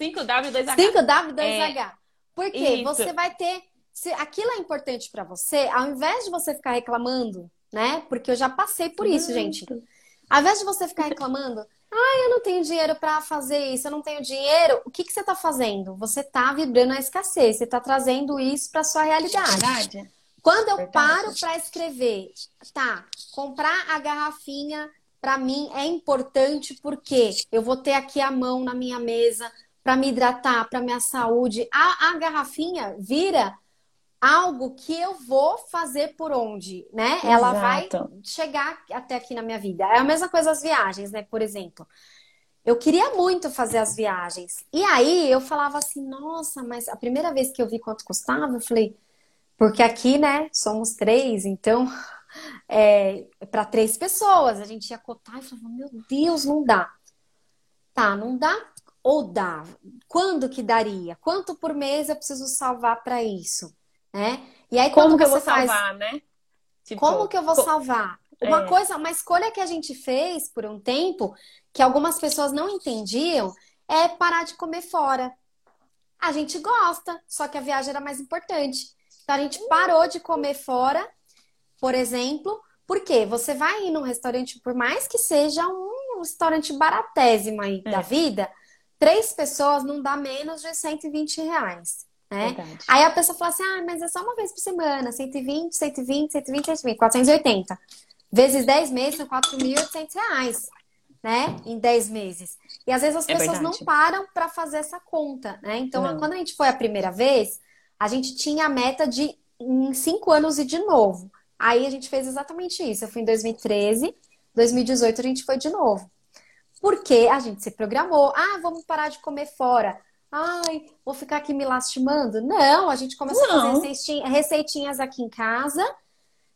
5W2H. 5W2H. É, Por quê? Você vai ter. Se aquilo é importante para você, ao invés de você ficar reclamando né? Porque eu já passei por isso, gente. Ao invés de você ficar reclamando, ah, eu não tenho dinheiro para fazer isso, eu não tenho dinheiro, o que, que você está fazendo? Você está vibrando a escassez, você está trazendo isso para sua realidade. Verdade. Quando eu Verdade. paro para escrever, tá, comprar a garrafinha para mim é importante porque eu vou ter aqui a mão na minha mesa para me hidratar, para minha saúde. A, a garrafinha vira algo que eu vou fazer por onde, né? Exato. Ela vai chegar até aqui na minha vida. É a mesma coisa as viagens, né? Por exemplo. Eu queria muito fazer as viagens. E aí eu falava assim, nossa, mas a primeira vez que eu vi quanto custava, eu falei, porque aqui, né, somos três, então é para três pessoas. A gente ia cotar e falava, meu Deus, não dá. Tá, não dá ou dá? Quando que daria? Quanto por mês eu preciso salvar para isso? Né? E aí como que eu vou faz... salvar, né? Tipo, como que eu vou salvar? Uma é. coisa, uma escolha que a gente fez por um tempo, que algumas pessoas não entendiam, é parar de comer fora. A gente gosta, só que a viagem era mais importante. Então a gente parou de comer fora, por exemplo, porque você vai ir num restaurante, por mais que seja um restaurante baratésimo aí é. da vida, três pessoas não dá menos de 120 reais. Né? Aí a pessoa fala assim: ah, mas é só uma vez por semana, 120, 120, 120, 120, 480. Vezes 10 meses são 4.800 reais, né? Em 10 meses. E às vezes as é pessoas verdade. não param para fazer essa conta, né? Então, não. quando a gente foi a primeira vez, a gente tinha a meta de em 5 anos e de novo. Aí a gente fez exatamente isso. Eu fui em 2013, 2018 a gente foi de novo. Porque a gente se programou. Ah, vamos parar de comer fora ai, vou ficar aqui me lastimando. Não, a gente começou Não. a fazer receitinhas aqui em casa,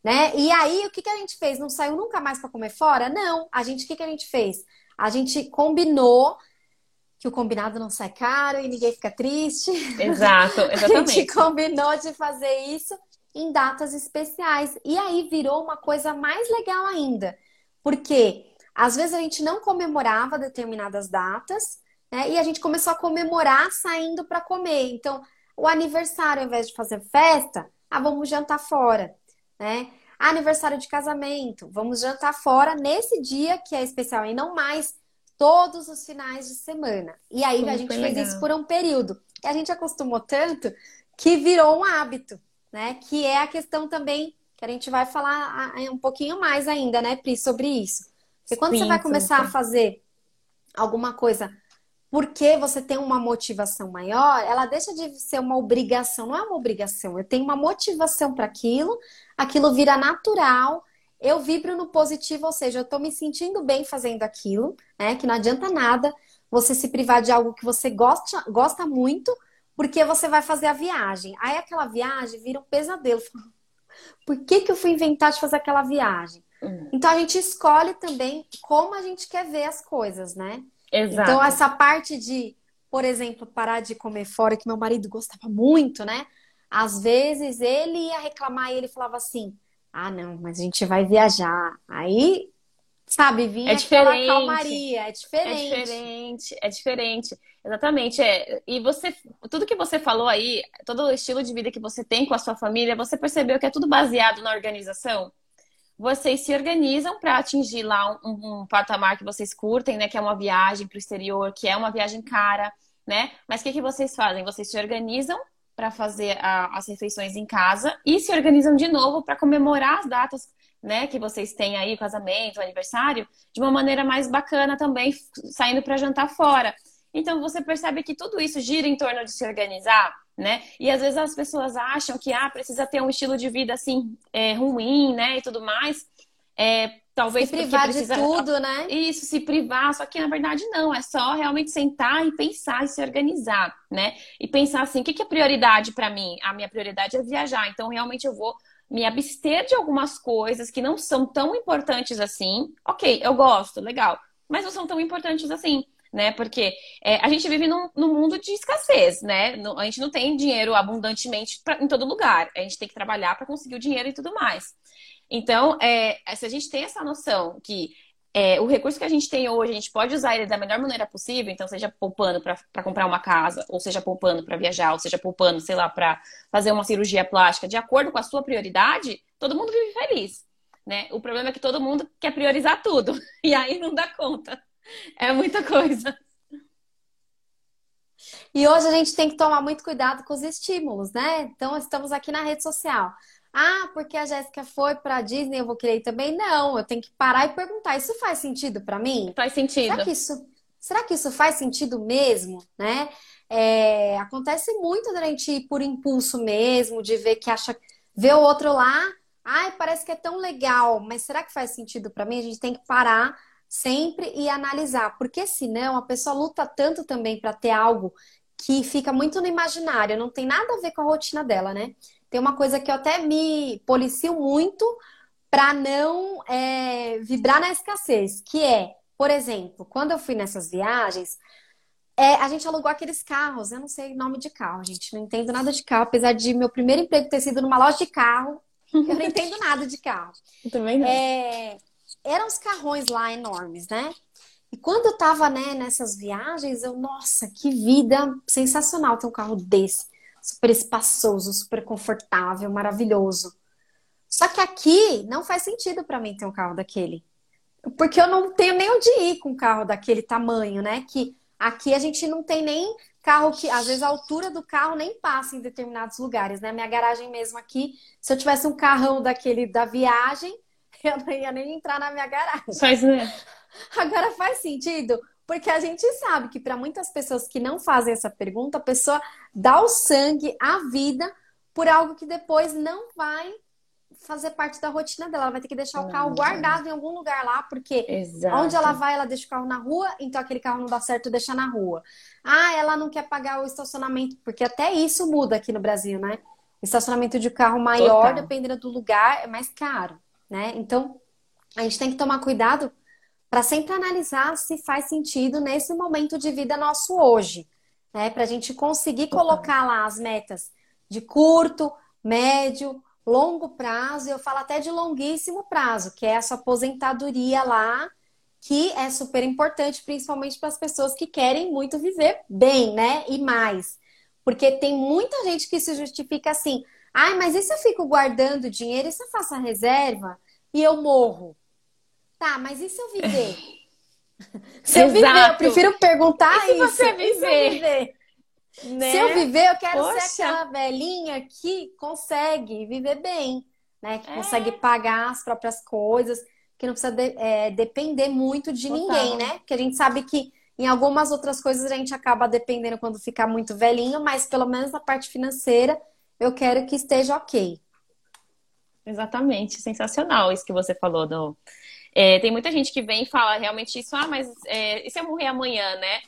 né? E aí, o que, que a gente fez? Não saiu nunca mais para comer fora? Não. A gente, o que, que a gente fez? A gente combinou que o combinado não sai caro e ninguém fica triste. Exato, exatamente. a gente combinou de fazer isso em datas especiais. E aí virou uma coisa mais legal ainda. Porque às vezes a gente não comemorava determinadas datas, né? E a gente começou a comemorar saindo para comer. Então, o aniversário, ao invés de fazer festa, ah, vamos jantar fora, né? Aniversário de casamento, vamos jantar fora nesse dia que é especial e não mais todos os finais de semana. E aí a gente fez legal. isso por um período. E a gente acostumou tanto que virou um hábito, né? Que é a questão também que a gente vai falar um pouquinho mais ainda, né, Pri, sobre isso. Porque quando sim, você vai começar sim, sim. a fazer alguma coisa porque você tem uma motivação maior, ela deixa de ser uma obrigação. Não é uma obrigação, eu tenho uma motivação para aquilo, aquilo vira natural, eu vibro no positivo, ou seja, eu estou me sentindo bem fazendo aquilo, né? Que não adianta nada você se privar de algo que você gosta, gosta muito, porque você vai fazer a viagem. Aí aquela viagem vira um pesadelo. Por que, que eu fui inventar de fazer aquela viagem? Hum. Então a gente escolhe também como a gente quer ver as coisas, né? Exato. Então, essa parte de, por exemplo, parar de comer fora, que meu marido gostava muito, né? Às vezes ele ia reclamar e ele falava assim: ah, não, mas a gente vai viajar. Aí, sabe, vinha é diferente. calmaria, é diferente. É diferente, é diferente. Exatamente. É. E você, tudo que você falou aí, todo o estilo de vida que você tem com a sua família, você percebeu que é tudo baseado na organização? Vocês se organizam para atingir lá um, um, patamar que vocês curtem, né? Que é uma viagem para o exterior, que é uma viagem cara, né? Mas o que, que vocês fazem? Vocês se organizam para fazer a, as refeições em casa e se organizam de novo para comemorar as datas né, que vocês têm aí, casamento, aniversário, de uma maneira mais bacana também, saindo para jantar fora. Então você percebe que tudo isso gira em torno de se organizar, né? E às vezes as pessoas acham que ah, precisa ter um estilo de vida assim é, ruim, né? E tudo mais. É, talvez se privar precisa... de tudo, né? Isso, se privar, só que na verdade não, é só realmente sentar e pensar e se organizar, né? E pensar assim, o que, que é prioridade para mim? A minha prioridade é viajar, então realmente eu vou me abster de algumas coisas que não são tão importantes assim. Ok, eu gosto, legal, mas não são tão importantes assim né? Porque é, a gente vive num, num, mundo de escassez, né? A gente não tem dinheiro abundantemente pra, em todo lugar. A gente tem que trabalhar para conseguir o dinheiro e tudo mais. Então, é, se a gente tem essa noção que é, o recurso que a gente tem hoje, a gente pode usar ele da melhor maneira possível, então seja poupando para comprar uma casa, ou seja poupando para viajar, ou seja poupando, sei lá, para fazer uma cirurgia plástica, de acordo com a sua prioridade, todo mundo vive feliz. Né? O problema é que todo mundo quer priorizar tudo, e aí não dá conta. É muita coisa. E hoje a gente tem que tomar muito cuidado com os estímulos, né? Então, estamos aqui na rede social. Ah, porque a Jéssica foi para Disney, eu vou querer ir também? Não, eu tenho que parar e perguntar: isso faz sentido para mim? Faz sentido. Será que isso, será que isso faz sentido mesmo, né? É, acontece muito da gente ir por impulso mesmo, de ver que acha, ver o outro lá, ai, parece que é tão legal, mas será que faz sentido para mim? A gente tem que parar sempre e analisar, porque senão a pessoa luta tanto também para ter algo que fica muito no imaginário, não tem nada a ver com a rotina dela, né? Tem uma coisa que eu até me policio muito para não é, vibrar na escassez, que é, por exemplo, quando eu fui nessas viagens, é, a gente alugou aqueles carros, eu não sei nome de carro, gente, não entendo nada de carro, apesar de meu primeiro emprego ter sido numa loja de carro, eu não entendo nada de carro. Eu também não. É, eram os carrões lá enormes, né? E quando eu tava, né, nessas viagens, eu, nossa, que vida sensacional ter um carro desse. Super espaçoso, super confortável, maravilhoso. Só que aqui não faz sentido para mim ter um carro daquele. Porque eu não tenho nem onde ir com um carro daquele tamanho, né? Que aqui a gente não tem nem carro que, às vezes, a altura do carro nem passa em determinados lugares, né? Minha garagem mesmo aqui, se eu tivesse um carrão daquele da viagem, eu não ia nem entrar na minha garagem. Faz, né? Agora faz sentido, porque a gente sabe que para muitas pessoas que não fazem essa pergunta, a pessoa dá o sangue, a vida, por algo que depois não vai fazer parte da rotina dela. Ela vai ter que deixar o carro guardado em algum lugar lá, porque Exato. onde ela vai, ela deixa o carro na rua, então aquele carro não dá certo deixar na rua. Ah, ela não quer pagar o estacionamento, porque até isso muda aqui no Brasil, né? Estacionamento de carro maior, Total. dependendo do lugar, é mais caro né? Então, a gente tem que tomar cuidado para sempre analisar se faz sentido nesse momento de vida nosso hoje, né? Para a gente conseguir colocar lá as metas de curto, médio, longo prazo, e eu falo até de longuíssimo prazo, que é essa aposentadoria lá, que é super importante, principalmente para as pessoas que querem muito viver bem, né? E mais. Porque tem muita gente que se justifica assim: Ai, mas e se eu fico guardando dinheiro? E se eu faço a reserva e eu morro? Tá, mas e se eu viver? se eu viver, eu prefiro perguntar e se isso. Você viver? se eu viver? Né? Se eu viver, eu quero Poxa. ser aquela velhinha que consegue viver bem, né? Que é. consegue pagar as próprias coisas, que não precisa de, é, depender muito de Total. ninguém, né? Porque a gente sabe que em algumas outras coisas a gente acaba dependendo quando ficar muito velhinho, mas pelo menos na parte financeira eu quero que esteja ok. Exatamente, sensacional isso que você falou. Do... É, tem muita gente que vem e fala realmente isso, ah, mas é, e se eu morrer amanhã, né?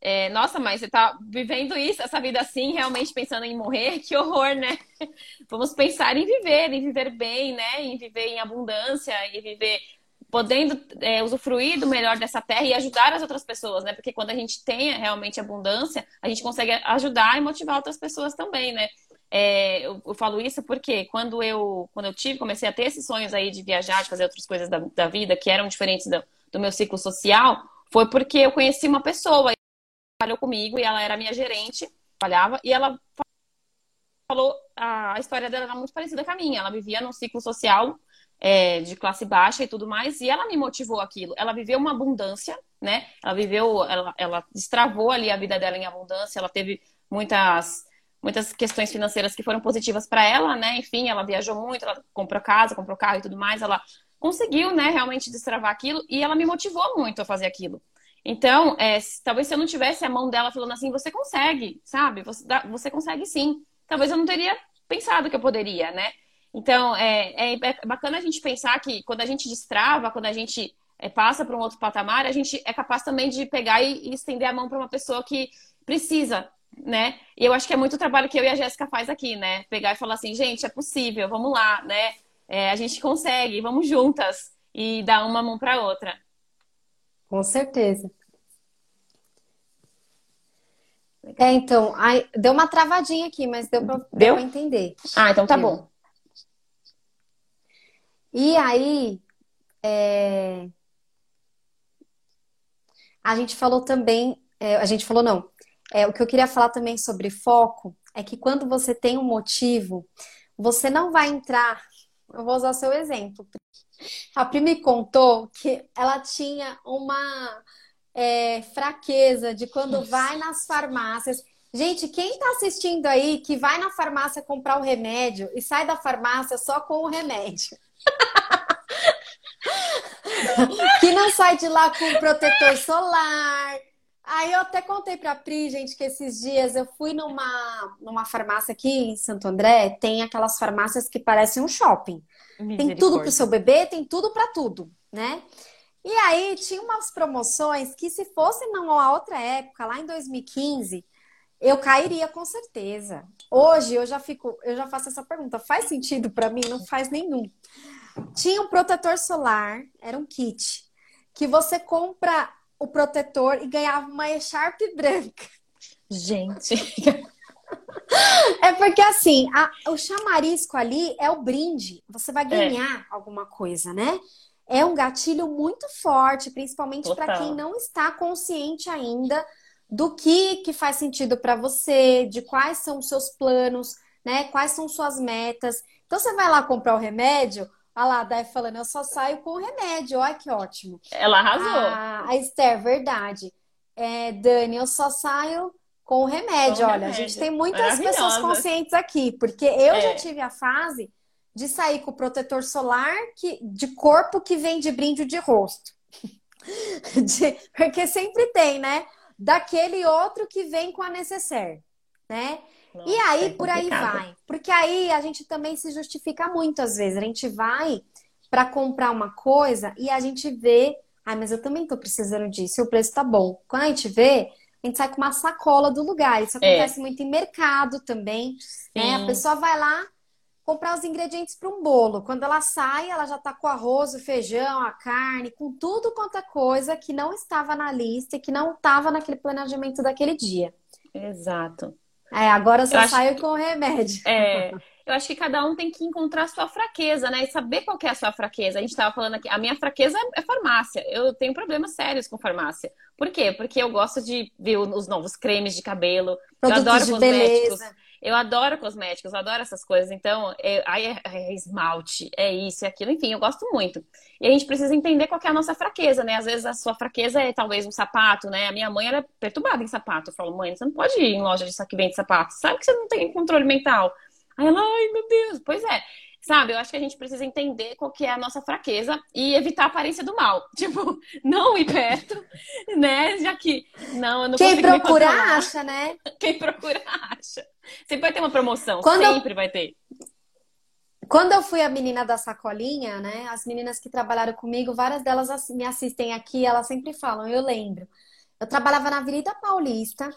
É, nossa, mas você tá vivendo isso, essa vida assim, realmente pensando em morrer? Que horror, né? Vamos pensar em viver, em viver bem, né? Em viver em abundância, em viver podendo é, usufruir do melhor dessa terra e ajudar as outras pessoas, né? Porque quando a gente tem realmente abundância, a gente consegue ajudar e motivar outras pessoas também, né? É, eu, eu, falo isso porque quando eu, quando eu tive, comecei a ter esses sonhos aí de viajar, de fazer outras coisas da, da vida que eram diferentes do, do, meu ciclo social, foi porque eu conheci uma pessoa que trabalhou comigo e ela era minha gerente, trabalhava, e ela falou a, história dela era muito parecida com a minha. Ela vivia num ciclo social é, de classe baixa e tudo mais, e ela me motivou aquilo. Ela viveu uma abundância, né? Ela viveu, ela, ela destravou ali a vida dela em abundância, ela teve muitas muitas questões financeiras que foram positivas para ela, né? Enfim, ela viajou muito, ela comprou casa, comprou carro e tudo mais, ela conseguiu, né, realmente destravar aquilo e ela me motivou muito a fazer aquilo. Então, é, talvez se eu não tivesse a mão dela falando assim, você consegue, sabe? Você, você consegue sim. Talvez eu não teria pensado que eu poderia, né? Então, é, é, é bacana a gente pensar que quando a gente destrava, quando a gente é, passa para um outro patamar, a gente é capaz também de pegar e, e estender a mão para uma pessoa que precisa, né? E eu acho que é muito o trabalho que eu e a Jéssica faz aqui, né? Pegar e falar assim, gente, é possível, vamos lá, né? É, a gente consegue, vamos juntas e dar uma mão para outra. Com certeza. É, então, deu uma travadinha aqui, mas deu para entender. Ah, então tá deu. bom. E aí, é... a gente falou também, é, a gente falou não, é, o que eu queria falar também sobre foco é que quando você tem um motivo, você não vai entrar. Eu vou usar o seu exemplo. A Pri me contou que ela tinha uma é, fraqueza de quando vai nas farmácias. Gente, quem está assistindo aí que vai na farmácia comprar o remédio e sai da farmácia só com o remédio? que não sai de lá com protetor solar. Aí eu até contei pra Pri, gente, que esses dias eu fui numa, numa farmácia aqui em Santo André, tem aquelas farmácias que parecem um shopping. Tem tudo pro seu bebê, tem tudo para tudo, né? E aí tinha umas promoções que se fosse numa outra época, lá em 2015, eu cairia com certeza. Hoje eu já fico, eu já faço essa pergunta, faz sentido para mim? Não faz nenhum. Tinha um protetor solar, era um kit, que você compra o protetor e ganhava uma echarpe branca. Gente. É porque assim, a, o chamarisco ali é o brinde. Você vai é. ganhar é. alguma coisa, né? é um gatilho muito forte, principalmente para quem não está consciente ainda do que, que faz sentido para você, de quais são os seus planos, né? Quais são suas metas. Então você vai lá comprar o remédio, Olha lá, a Dai falando, eu só saio com o remédio. Olha que ótimo. Ela arrasou. A, a Esther, verdade. É, Dani, eu só saio com o remédio. Com Olha, remédio. a gente tem muitas pessoas conscientes aqui, porque eu é. já tive a fase de sair com o protetor solar que, de corpo que vem de brinde de rosto. De, porque sempre tem, né? Daquele outro que vem com a necessaire, né? Nossa, e aí, é por aí vai. Porque aí a gente também se justifica muito às vezes. A gente vai para comprar uma coisa e a gente vê, ai, mas eu também tô precisando disso, e o preço tá bom. Quando a gente vê, a gente sai com uma sacola do lugar. Isso é. acontece é. muito em mercado também. Né? A pessoa vai lá, comprar os ingredientes para um bolo. Quando ela sai, ela já está com o arroz, o feijão, a carne, com tudo quanto é coisa que não estava na lista e que não estava naquele planejamento daquele dia. Exato. É, agora eu só eu saio que... com o remédio. É, eu acho que cada um tem que encontrar a sua fraqueza, né? E saber qual é a sua fraqueza. A gente estava falando aqui, a minha fraqueza é farmácia. Eu tenho problemas sérios com farmácia. Por quê? Porque eu gosto de ver os novos cremes de cabelo. Produtos eu adoro de cosméticos. Beleza. Eu adoro cosméticos, eu adoro essas coisas. Então, é, é, é, esmalte, é isso, é aquilo. Enfim, eu gosto muito. E a gente precisa entender qual é a nossa fraqueza, né? Às vezes a sua fraqueza é talvez um sapato, né? A minha mãe era perturbada em sapato. Eu falo, mãe, você não pode ir em loja de que vende sapato. Sabe que você não tem controle mental. Aí ela, ai meu Deus. Pois é. Sabe, eu acho que a gente precisa entender qual que é a nossa fraqueza e evitar a aparência do mal. Tipo, não ir perto, né? Já que não, eu não Quem procura acha, né? Quem procura acha. Sempre vai ter uma promoção, Quando sempre eu... vai ter. Quando eu fui a menina da sacolinha, né? As meninas que trabalharam comigo, várias delas me assistem aqui, elas sempre falam, eu lembro. Eu trabalhava na Avenida Paulista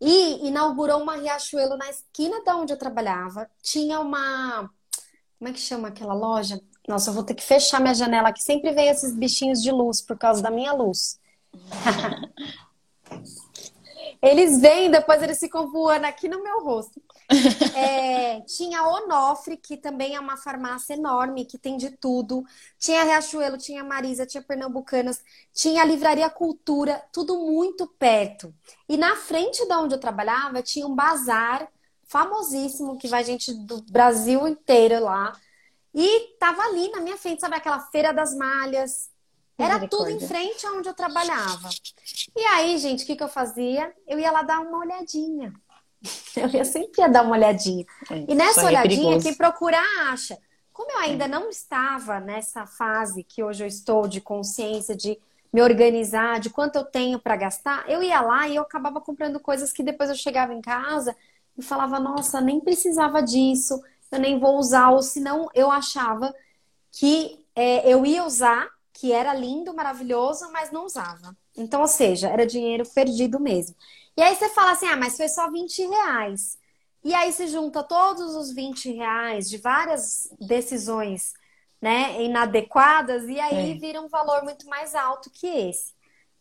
e inaugurou uma Riachuelo na esquina da onde eu trabalhava. Tinha uma como é que chama aquela loja? Nossa, eu vou ter que fechar minha janela aqui. Sempre vem esses bichinhos de luz por causa da minha luz. eles vêm, depois eles ficam voando aqui no meu rosto. É, tinha Onofre, que também é uma farmácia enorme, que tem de tudo. Tinha Riachuelo, tinha Marisa, tinha Pernambucanas, tinha a Livraria Cultura, tudo muito perto. E na frente de onde eu trabalhava, tinha um bazar famosíssimo, que vai gente do Brasil inteiro lá. E tava ali na minha frente, sabe aquela feira das malhas? Era tudo em frente aonde eu trabalhava. E aí, gente, o que, que eu fazia? Eu ia lá dar uma olhadinha. Eu ia sempre ia dar uma olhadinha. É, e nessa é olhadinha, quem procurar acha. Como eu ainda é. não estava nessa fase que hoje eu estou de consciência, de me organizar, de quanto eu tenho para gastar, eu ia lá e eu acabava comprando coisas que depois eu chegava em casa e falava, nossa, nem precisava disso, eu nem vou usar, ou senão eu achava que é, eu ia usar, que era lindo, maravilhoso, mas não usava. Então, ou seja, era dinheiro perdido mesmo. E aí você fala assim, ah, mas foi só 20 reais. E aí se junta todos os 20 reais de várias decisões né, inadequadas, e aí é. vira um valor muito mais alto que esse.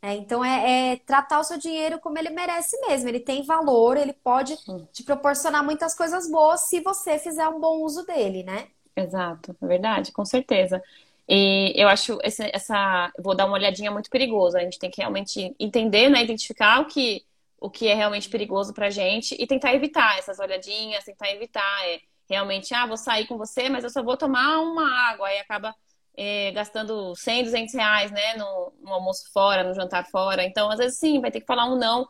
É, então é, é, tratar o seu dinheiro como ele merece mesmo. Ele tem valor, ele pode te proporcionar muitas coisas boas se você fizer um bom uso dele, né? Exato, é verdade, com certeza. E eu acho esse, essa, vou dar uma olhadinha muito perigosa. A gente tem que realmente entender, né, identificar o que o que é realmente perigoso pra gente e tentar evitar essas olhadinhas, tentar evitar é, realmente, ah, vou sair com você, mas eu só vou tomar uma água, aí acaba é, gastando 100, 200 reais, né, no, no, almoço fora, no jantar fora. Então, às vezes, sim, vai ter que falar um não,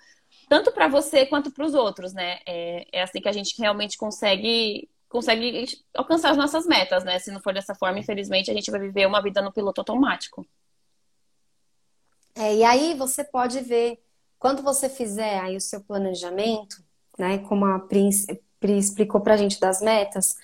tanto para você quanto para os outros, né? É, é, assim que a gente realmente consegue consegue alcançar as nossas metas, né? Se não for dessa forma, infelizmente, a gente vai viver uma vida no piloto automático. É, e aí você pode ver, quando você fizer aí o seu planejamento, né, como a Pri, Pri explicou pra gente das metas,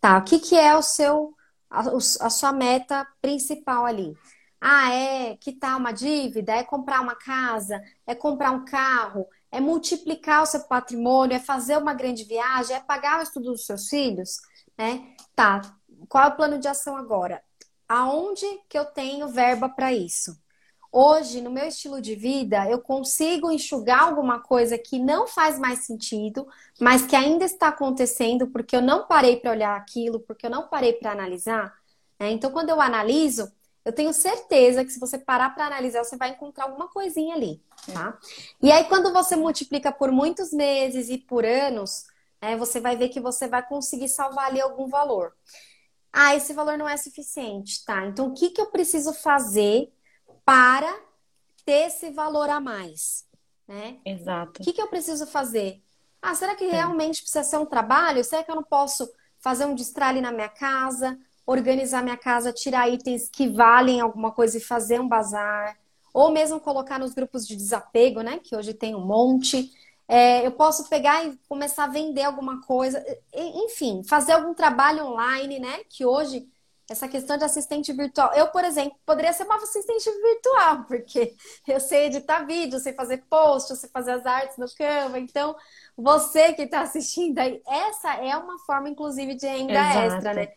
tá, o que que é o seu a, a sua meta principal ali. Ah, é quitar uma dívida, é comprar uma casa, é comprar um carro, é multiplicar o seu patrimônio, é fazer uma grande viagem, é pagar o estudo dos seus filhos, né? Tá. Qual é o plano de ação agora? Aonde que eu tenho verba para isso? Hoje, no meu estilo de vida, eu consigo enxugar alguma coisa que não faz mais sentido, mas que ainda está acontecendo porque eu não parei para olhar aquilo, porque eu não parei para analisar. Né? Então, quando eu analiso, eu tenho certeza que se você parar para analisar, você vai encontrar alguma coisinha ali, tá? E aí, quando você multiplica por muitos meses e por anos, né, você vai ver que você vai conseguir salvar ali algum valor. Ah, esse valor não é suficiente, tá? Então, o que, que eu preciso fazer para ter esse valor a mais, né? Exato. O que, que eu preciso fazer? Ah, será que realmente precisa ser um trabalho? Será que eu não posso fazer um destralhe na minha casa, organizar minha casa, tirar itens que valem alguma coisa e fazer um bazar? Ou mesmo colocar nos grupos de desapego, né? Que hoje tem um monte. É, eu posso pegar e começar a vender alguma coisa. Enfim, fazer algum trabalho online, né? Que hoje essa questão de assistente virtual. Eu, por exemplo, poderia ser uma assistente virtual, porque eu sei editar vídeo, sei fazer post, sei fazer as artes no Canva. Então, você que está assistindo aí, essa é uma forma, inclusive, de renda Exato. extra, né?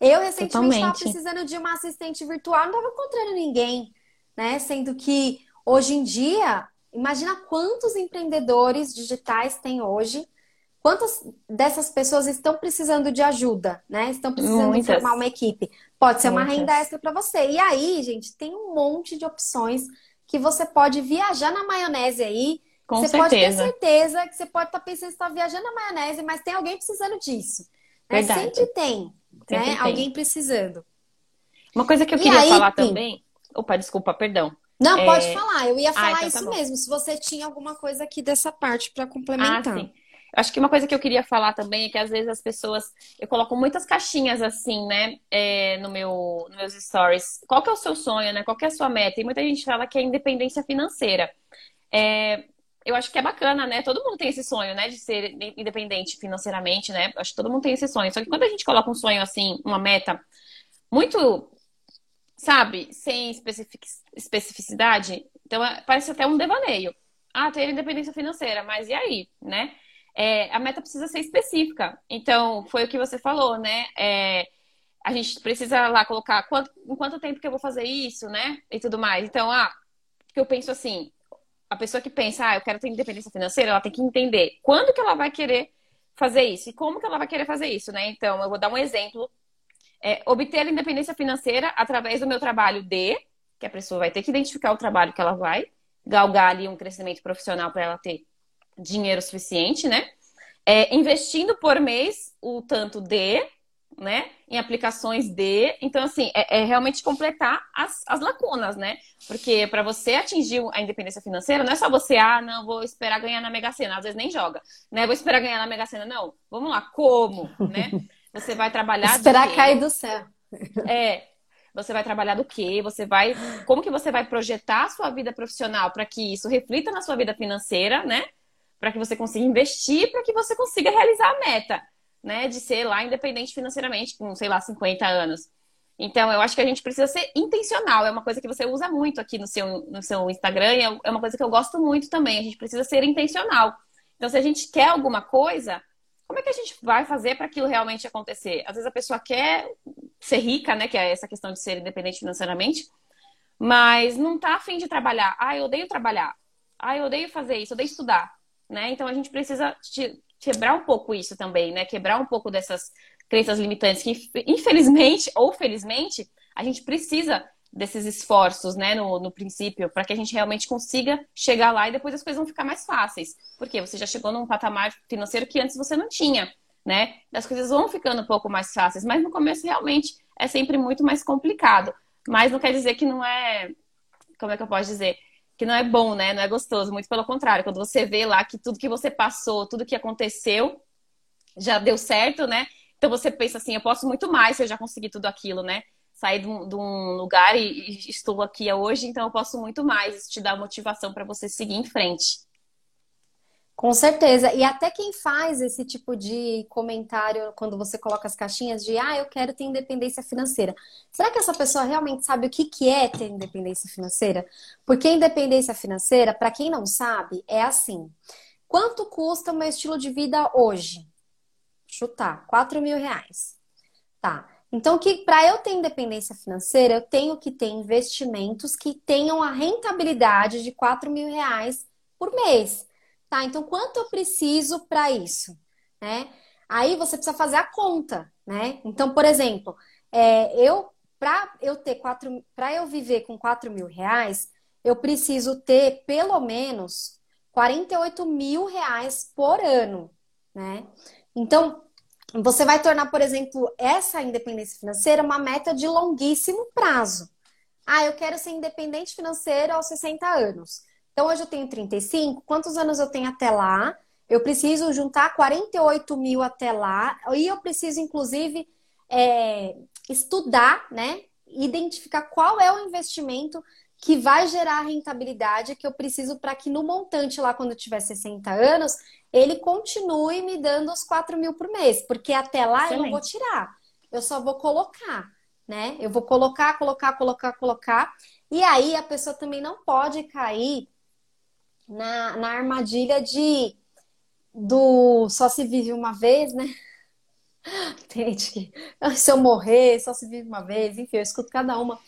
Eu recentemente estava precisando de uma assistente virtual, não estava encontrando ninguém, né? Sendo que hoje em dia, imagina quantos empreendedores digitais tem hoje Quantas dessas pessoas estão precisando de ajuda, né? Estão precisando Muitas. formar uma equipe. Pode ser uma Muitas. renda extra para você. E aí, gente, tem um monte de opções que você pode viajar na maionese aí. Com você certeza. pode ter certeza que você pode estar tá pensando que está viajando na maionese, mas tem alguém precisando disso. Né? Sempre tem, Sempre né? Tem. Alguém precisando. Uma coisa que eu queria aí, falar sim. também. Opa, desculpa, perdão. Não, é... pode falar. Eu ia ah, falar ah, então isso tá mesmo. Se você tinha alguma coisa aqui dessa parte para complementar. Ah, sim. Acho que uma coisa que eu queria falar também é que às vezes as pessoas. Eu coloco muitas caixinhas assim, né? É, no meu, nos meus stories. Qual que é o seu sonho, né? Qual que é a sua meta? E muita gente fala que é independência financeira. É, eu acho que é bacana, né? Todo mundo tem esse sonho, né? De ser independente financeiramente, né? Acho que todo mundo tem esse sonho. Só que quando a gente coloca um sonho assim, uma meta muito, sabe, sem especificidade, então é, parece até um devaneio. Ah, ter independência financeira, mas e aí, né? É, a meta precisa ser específica. Então, foi o que você falou, né? É, a gente precisa lá colocar quanto, em quanto tempo que eu vou fazer isso, né? E tudo mais. Então, ah, eu penso assim, a pessoa que pensa, ah, eu quero ter independência financeira, ela tem que entender quando que ela vai querer fazer isso e como que ela vai querer fazer isso, né? Então, eu vou dar um exemplo. É, obter a independência financeira através do meu trabalho de, que a pessoa vai ter que identificar o trabalho que ela vai, galgar ali um crescimento profissional para ela ter dinheiro suficiente, né? É, investindo por mês o tanto de, né? Em aplicações de. Então, assim, é, é realmente completar as, as lacunas, né? Porque para você atingir a independência financeira, não é só você, ah, não, vou esperar ganhar na Mega Sena, às vezes nem joga, né? Vou esperar ganhar na Mega Sena, não. Vamos lá, como, né? Você vai trabalhar. esperar cair do céu. É, você vai trabalhar do quê? Você vai. Como que você vai projetar a sua vida profissional para que isso reflita na sua vida financeira, né? Para que você consiga investir, para que você consiga realizar a meta, né? De ser lá independente financeiramente, com, sei lá, 50 anos. Então, eu acho que a gente precisa ser intencional. É uma coisa que você usa muito aqui no seu, no seu Instagram e é, é uma coisa que eu gosto muito também. A gente precisa ser intencional. Então, se a gente quer alguma coisa, como é que a gente vai fazer para aquilo realmente acontecer? Às vezes a pessoa quer ser rica, né? Que é essa questão de ser independente financeiramente, mas não está afim de trabalhar. Ah, eu odeio trabalhar. Ah, eu odeio fazer isso, eu odeio estudar, né? Então a gente precisa quebrar um pouco isso também, né? Quebrar um pouco dessas crenças limitantes que, infelizmente ou felizmente, a gente precisa desses esforços, né, no, no princípio, para que a gente realmente consiga chegar lá e depois as coisas vão ficar mais fáceis. Porque você já chegou num patamar financeiro que antes você não tinha, né? As coisas vão ficando um pouco mais fáceis, mas no começo realmente é sempre muito mais complicado. Mas não quer dizer que não é. Como é que eu posso dizer? Que não é bom, né? Não é gostoso. Muito pelo contrário. Quando você vê lá que tudo que você passou, tudo que aconteceu, já deu certo, né? Então você pensa assim, eu posso muito mais se eu já consegui tudo aquilo, né? saí de um, de um lugar e, e, estou aqui hoje, então eu posso muito mais. Isso te dá motivação para você seguir em frente. Com certeza. E até quem faz esse tipo de comentário quando você coloca as caixinhas de ah, eu quero ter independência financeira. Será que essa pessoa realmente sabe o que, que é ter independência financeira? Porque independência financeira, para quem não sabe, é assim. Quanto custa o meu estilo de vida hoje? Chutar, 4 mil reais. Tá. Então, que para eu ter independência financeira, eu tenho que ter investimentos que tenham a rentabilidade de 4 mil reais por mês. Tá? Então, quanto eu preciso para isso? Né? Aí você precisa fazer a conta, né? Então, por exemplo, é, eu para eu ter quatro, para eu viver com 4 mil reais, eu preciso ter pelo menos 48 mil reais por ano, né? Então, você vai tornar, por exemplo, essa independência financeira uma meta de longuíssimo prazo. Ah, eu quero ser independente financeiro aos 60 anos. Então, hoje eu tenho 35. Quantos anos eu tenho até lá? Eu preciso juntar 48 mil até lá. E eu preciso, inclusive, é, estudar, né? Identificar qual é o investimento que vai gerar a rentabilidade que eu preciso para que no montante lá, quando eu tiver 60 anos, ele continue me dando os 4 mil por mês, porque até lá Excelente. eu não vou tirar, eu só vou colocar, né? Eu vou colocar, colocar, colocar, colocar. E aí a pessoa também não pode cair na, na armadilha de do só se vive uma vez, né? Tem gente que se eu morrer, só se vive uma vez, enfim, eu escuto cada uma.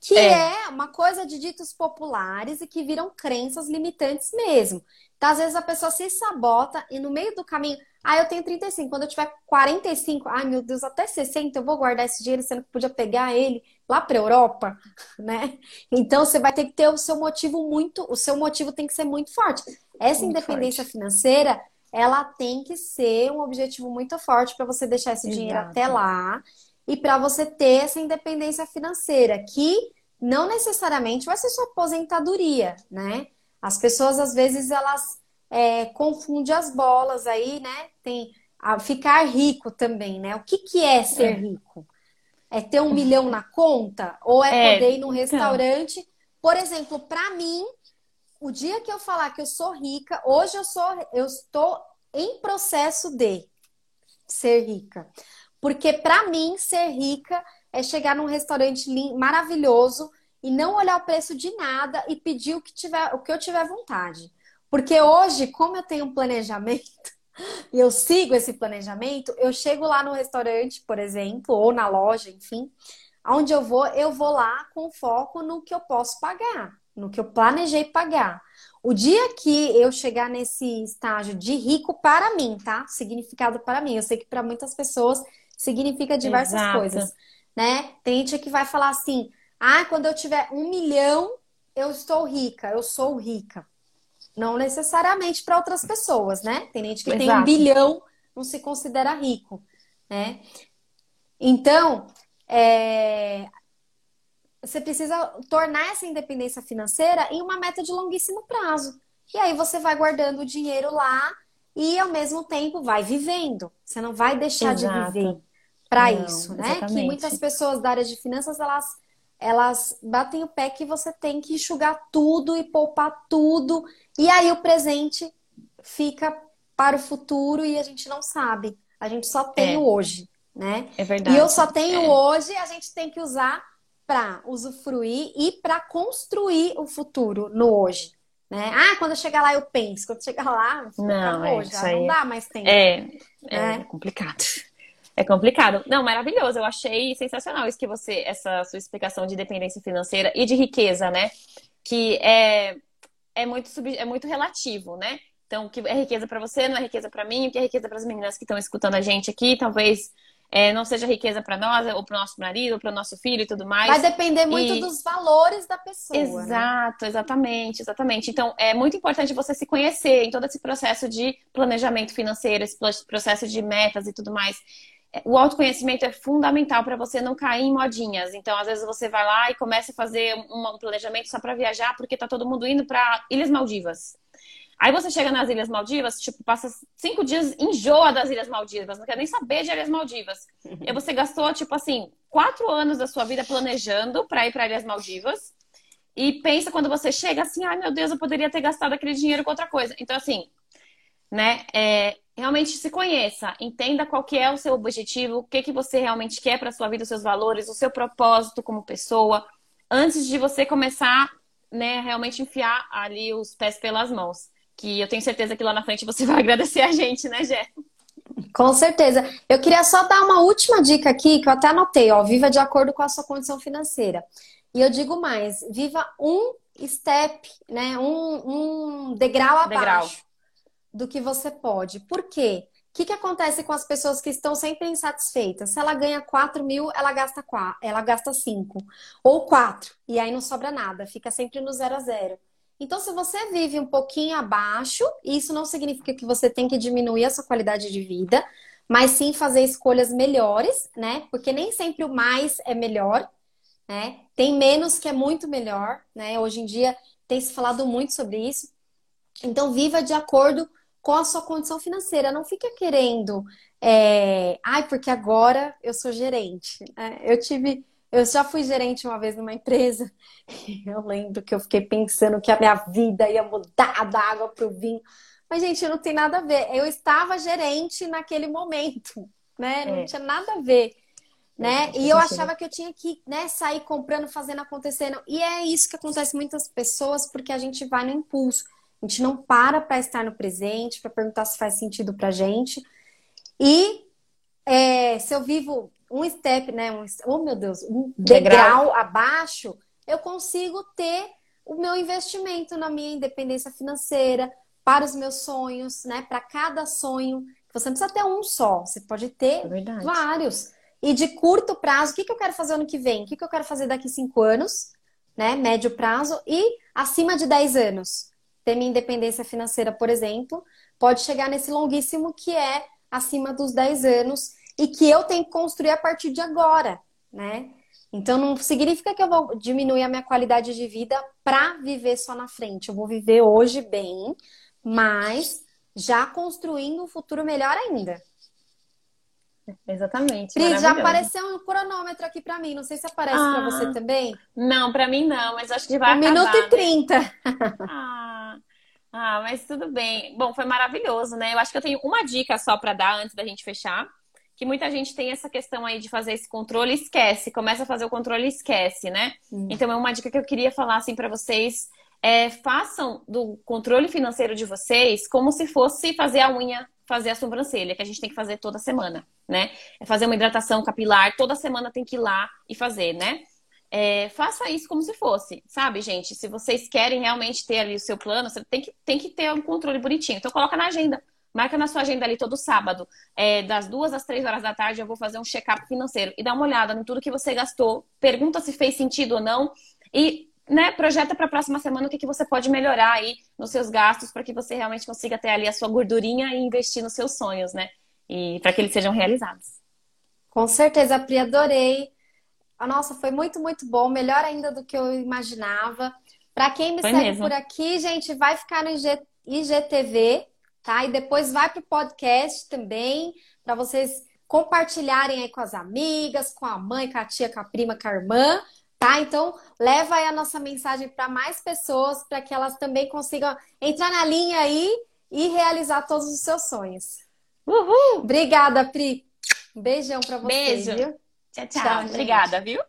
Que é. é uma coisa de ditos populares e que viram crenças limitantes mesmo. Então, às vezes a pessoa se sabota e no meio do caminho, ah, eu tenho 35, quando eu tiver 45, ai meu Deus, até 60 eu vou guardar esse dinheiro, sendo que podia pegar ele lá para Europa, né? Então você vai ter que ter o seu motivo muito, o seu motivo tem que ser muito forte. Essa muito independência forte. financeira, ela tem que ser um objetivo muito forte para você deixar esse Exato. dinheiro até lá e para você ter essa independência financeira, que não necessariamente vai ser sua aposentadoria, né? As pessoas, às vezes, elas é, confundem as bolas aí, né? Tem a ficar rico também, né? O que, que é ser é. rico? É ter um milhão na conta? Ou é, é poder ir num então. restaurante? Então. Por exemplo, para mim, o dia que eu falar que eu sou rica, hoje eu sou, eu estou em processo de ser rica. Porque para mim, ser rica é chegar num restaurante maravilhoso, e não olhar o preço de nada e pedir o que, tiver, o que eu tiver vontade. Porque hoje, como eu tenho um planejamento e eu sigo esse planejamento, eu chego lá no restaurante, por exemplo, ou na loja, enfim, aonde eu vou, eu vou lá com foco no que eu posso pagar, no que eu planejei pagar. O dia que eu chegar nesse estágio de rico para mim, tá? Significado para mim. Eu sei que para muitas pessoas significa diversas Exato. coisas, né? Tem gente que vai falar assim: ah, quando eu tiver um milhão, eu estou rica, eu sou rica. Não necessariamente para outras pessoas, né? Tem gente que Exato. tem um bilhão, não se considera rico, né? Então, é, você precisa tornar essa independência financeira em uma meta de longuíssimo prazo. E aí você vai guardando o dinheiro lá e ao mesmo tempo vai vivendo. Você não vai deixar Exato. de viver para isso, né? Exatamente. Que muitas pessoas da área de finanças elas elas batem o pé que você tem que enxugar tudo e poupar tudo e aí o presente fica para o futuro e a gente não sabe. A gente só tem é. o hoje, né? É verdade. E eu só tenho é. hoje, a gente tem que usar para usufruir e para construir o futuro no hoje. Né? Ah, quando eu chegar lá eu penso. Quando chegar lá, não, é, hoje, já não dá mais tempo. É, é, é complicado. É complicado. Não, maravilhoso. Eu achei sensacional isso que você, essa sua explicação de dependência financeira e de riqueza, né? Que é, é, muito, sub, é muito relativo, né? Então, o que é riqueza para você não é riqueza para mim, o que é riqueza para as meninas que estão escutando a gente aqui, talvez é, não seja riqueza para nós, ou para o nosso marido, ou para o nosso filho e tudo mais. Vai depender muito e... dos valores da pessoa. Né? Exato, né? exatamente, exatamente. Então, é muito importante você se conhecer em todo esse processo de planejamento financeiro, esse processo de metas e tudo mais. O autoconhecimento é fundamental para você não cair em modinhas. Então, às vezes você vai lá e começa a fazer um planejamento só para viajar porque tá todo mundo indo para Ilhas Maldivas. Aí você chega nas Ilhas Maldivas, tipo, passa cinco dias, enjoa das Ilhas Maldivas, não quer nem saber de Ilhas Maldivas. E você gastou, tipo assim, quatro anos da sua vida planejando para ir para Ilhas Maldivas. E pensa quando você chega assim, ai meu Deus, eu poderia ter gastado aquele dinheiro com outra coisa. Então, assim, né, é, realmente se conheça, entenda qual que é o seu objetivo, o que, que você realmente quer para sua vida, os seus valores, o seu propósito como pessoa, antes de você começar, né, realmente enfiar ali os pés pelas mãos que eu tenho certeza que lá na frente você vai agradecer a gente, né, Gé? Com certeza. Eu queria só dar uma última dica aqui, que eu até anotei, ó, viva de acordo com a sua condição financeira. E eu digo mais, viva um step, né, um, um degrau abaixo degrau. Do que você pode. Por quê? O que, que acontece com as pessoas que estão sempre insatisfeitas? Se ela ganha 4 mil, ela gasta 4, ela gasta 5. Ou 4. E aí não sobra nada, fica sempre no zero a zero. Então, se você vive um pouquinho abaixo, isso não significa que você tem que diminuir a sua qualidade de vida, mas sim fazer escolhas melhores, né? Porque nem sempre o mais é melhor, né? Tem menos que é muito melhor, né? Hoje em dia tem se falado muito sobre isso. Então, viva de acordo com a sua condição financeira. Não fica querendo, é... ai, porque agora eu sou gerente. É, eu tive eu já fui gerente uma vez numa empresa. Eu lembro que eu fiquei pensando que a minha vida ia mudar da água para o vinho. Mas, gente, não tem nada a ver. Eu estava gerente naquele momento, né? Não é. tinha nada a ver. Né? É, e eu achava que eu tinha que né, sair comprando, fazendo, acontecendo. E é isso que acontece com muitas pessoas, porque a gente vai no impulso. A gente não para para estar no presente, para perguntar se faz sentido para gente. E é, se eu vivo um step, né? Um, oh, meu Deus, um degrau, degrau abaixo, eu consigo ter o meu investimento na minha independência financeira, para os meus sonhos, né? Para cada sonho. Você não precisa ter um só, você pode ter é vários. E de curto prazo, o que, que eu quero fazer ano que vem? O que, que eu quero fazer daqui cinco anos, né? Médio prazo. E acima de 10 anos. Ter minha independência financeira, por exemplo, pode chegar nesse longuíssimo que é acima dos 10 anos e que eu tenho que construir a partir de agora, né? Então não significa que eu vou diminuir a minha qualidade de vida para viver só na frente. Eu vou viver hoje bem, mas já construindo um futuro melhor ainda. Exatamente. Pri, já apareceu um cronômetro aqui para mim. Não sei se aparece ah, para você também. Não, para mim não, mas acho que vai um acabar. minuto e trinta. Né? ah, ah, mas tudo bem. Bom, foi maravilhoso, né? Eu acho que eu tenho uma dica só para dar antes da gente fechar que muita gente tem essa questão aí de fazer esse controle e esquece, começa a fazer o controle e esquece, né? Hum. Então é uma dica que eu queria falar assim para vocês, é, façam do controle financeiro de vocês como se fosse fazer a unha, fazer a sobrancelha, que a gente tem que fazer toda semana, né? É fazer uma hidratação capilar, toda semana tem que ir lá e fazer, né? É, faça isso como se fosse, sabe, gente? Se vocês querem realmente ter ali o seu plano, você tem que, tem que ter um controle bonitinho. Então, coloca na agenda. Marca na sua agenda ali todo sábado, é, das duas às três horas da tarde, eu vou fazer um check-up financeiro e dá uma olhada em tudo que você gastou, pergunta se fez sentido ou não e né, projeta para a próxima semana o que, que você pode melhorar aí nos seus gastos para que você realmente consiga ter ali a sua gordurinha e investir nos seus sonhos, né? E para que eles sejam realizados. Com certeza, Pri, adorei. Nossa, foi muito, muito bom. Melhor ainda do que eu imaginava. Para quem me foi segue mesmo. por aqui, gente, vai ficar no IG, IGTV, tá? E depois vai pro podcast também, para vocês compartilharem aí com as amigas, com a mãe, com a tia, com a prima, com a irmã, tá? Então, leva aí a nossa mensagem para mais pessoas, para que elas também consigam entrar na linha aí e realizar todos os seus sonhos. Uhul! Obrigada, Pri. Um beijão para você. Beijo. Viu? Tchau, tchau. tchau Obrigada, viu?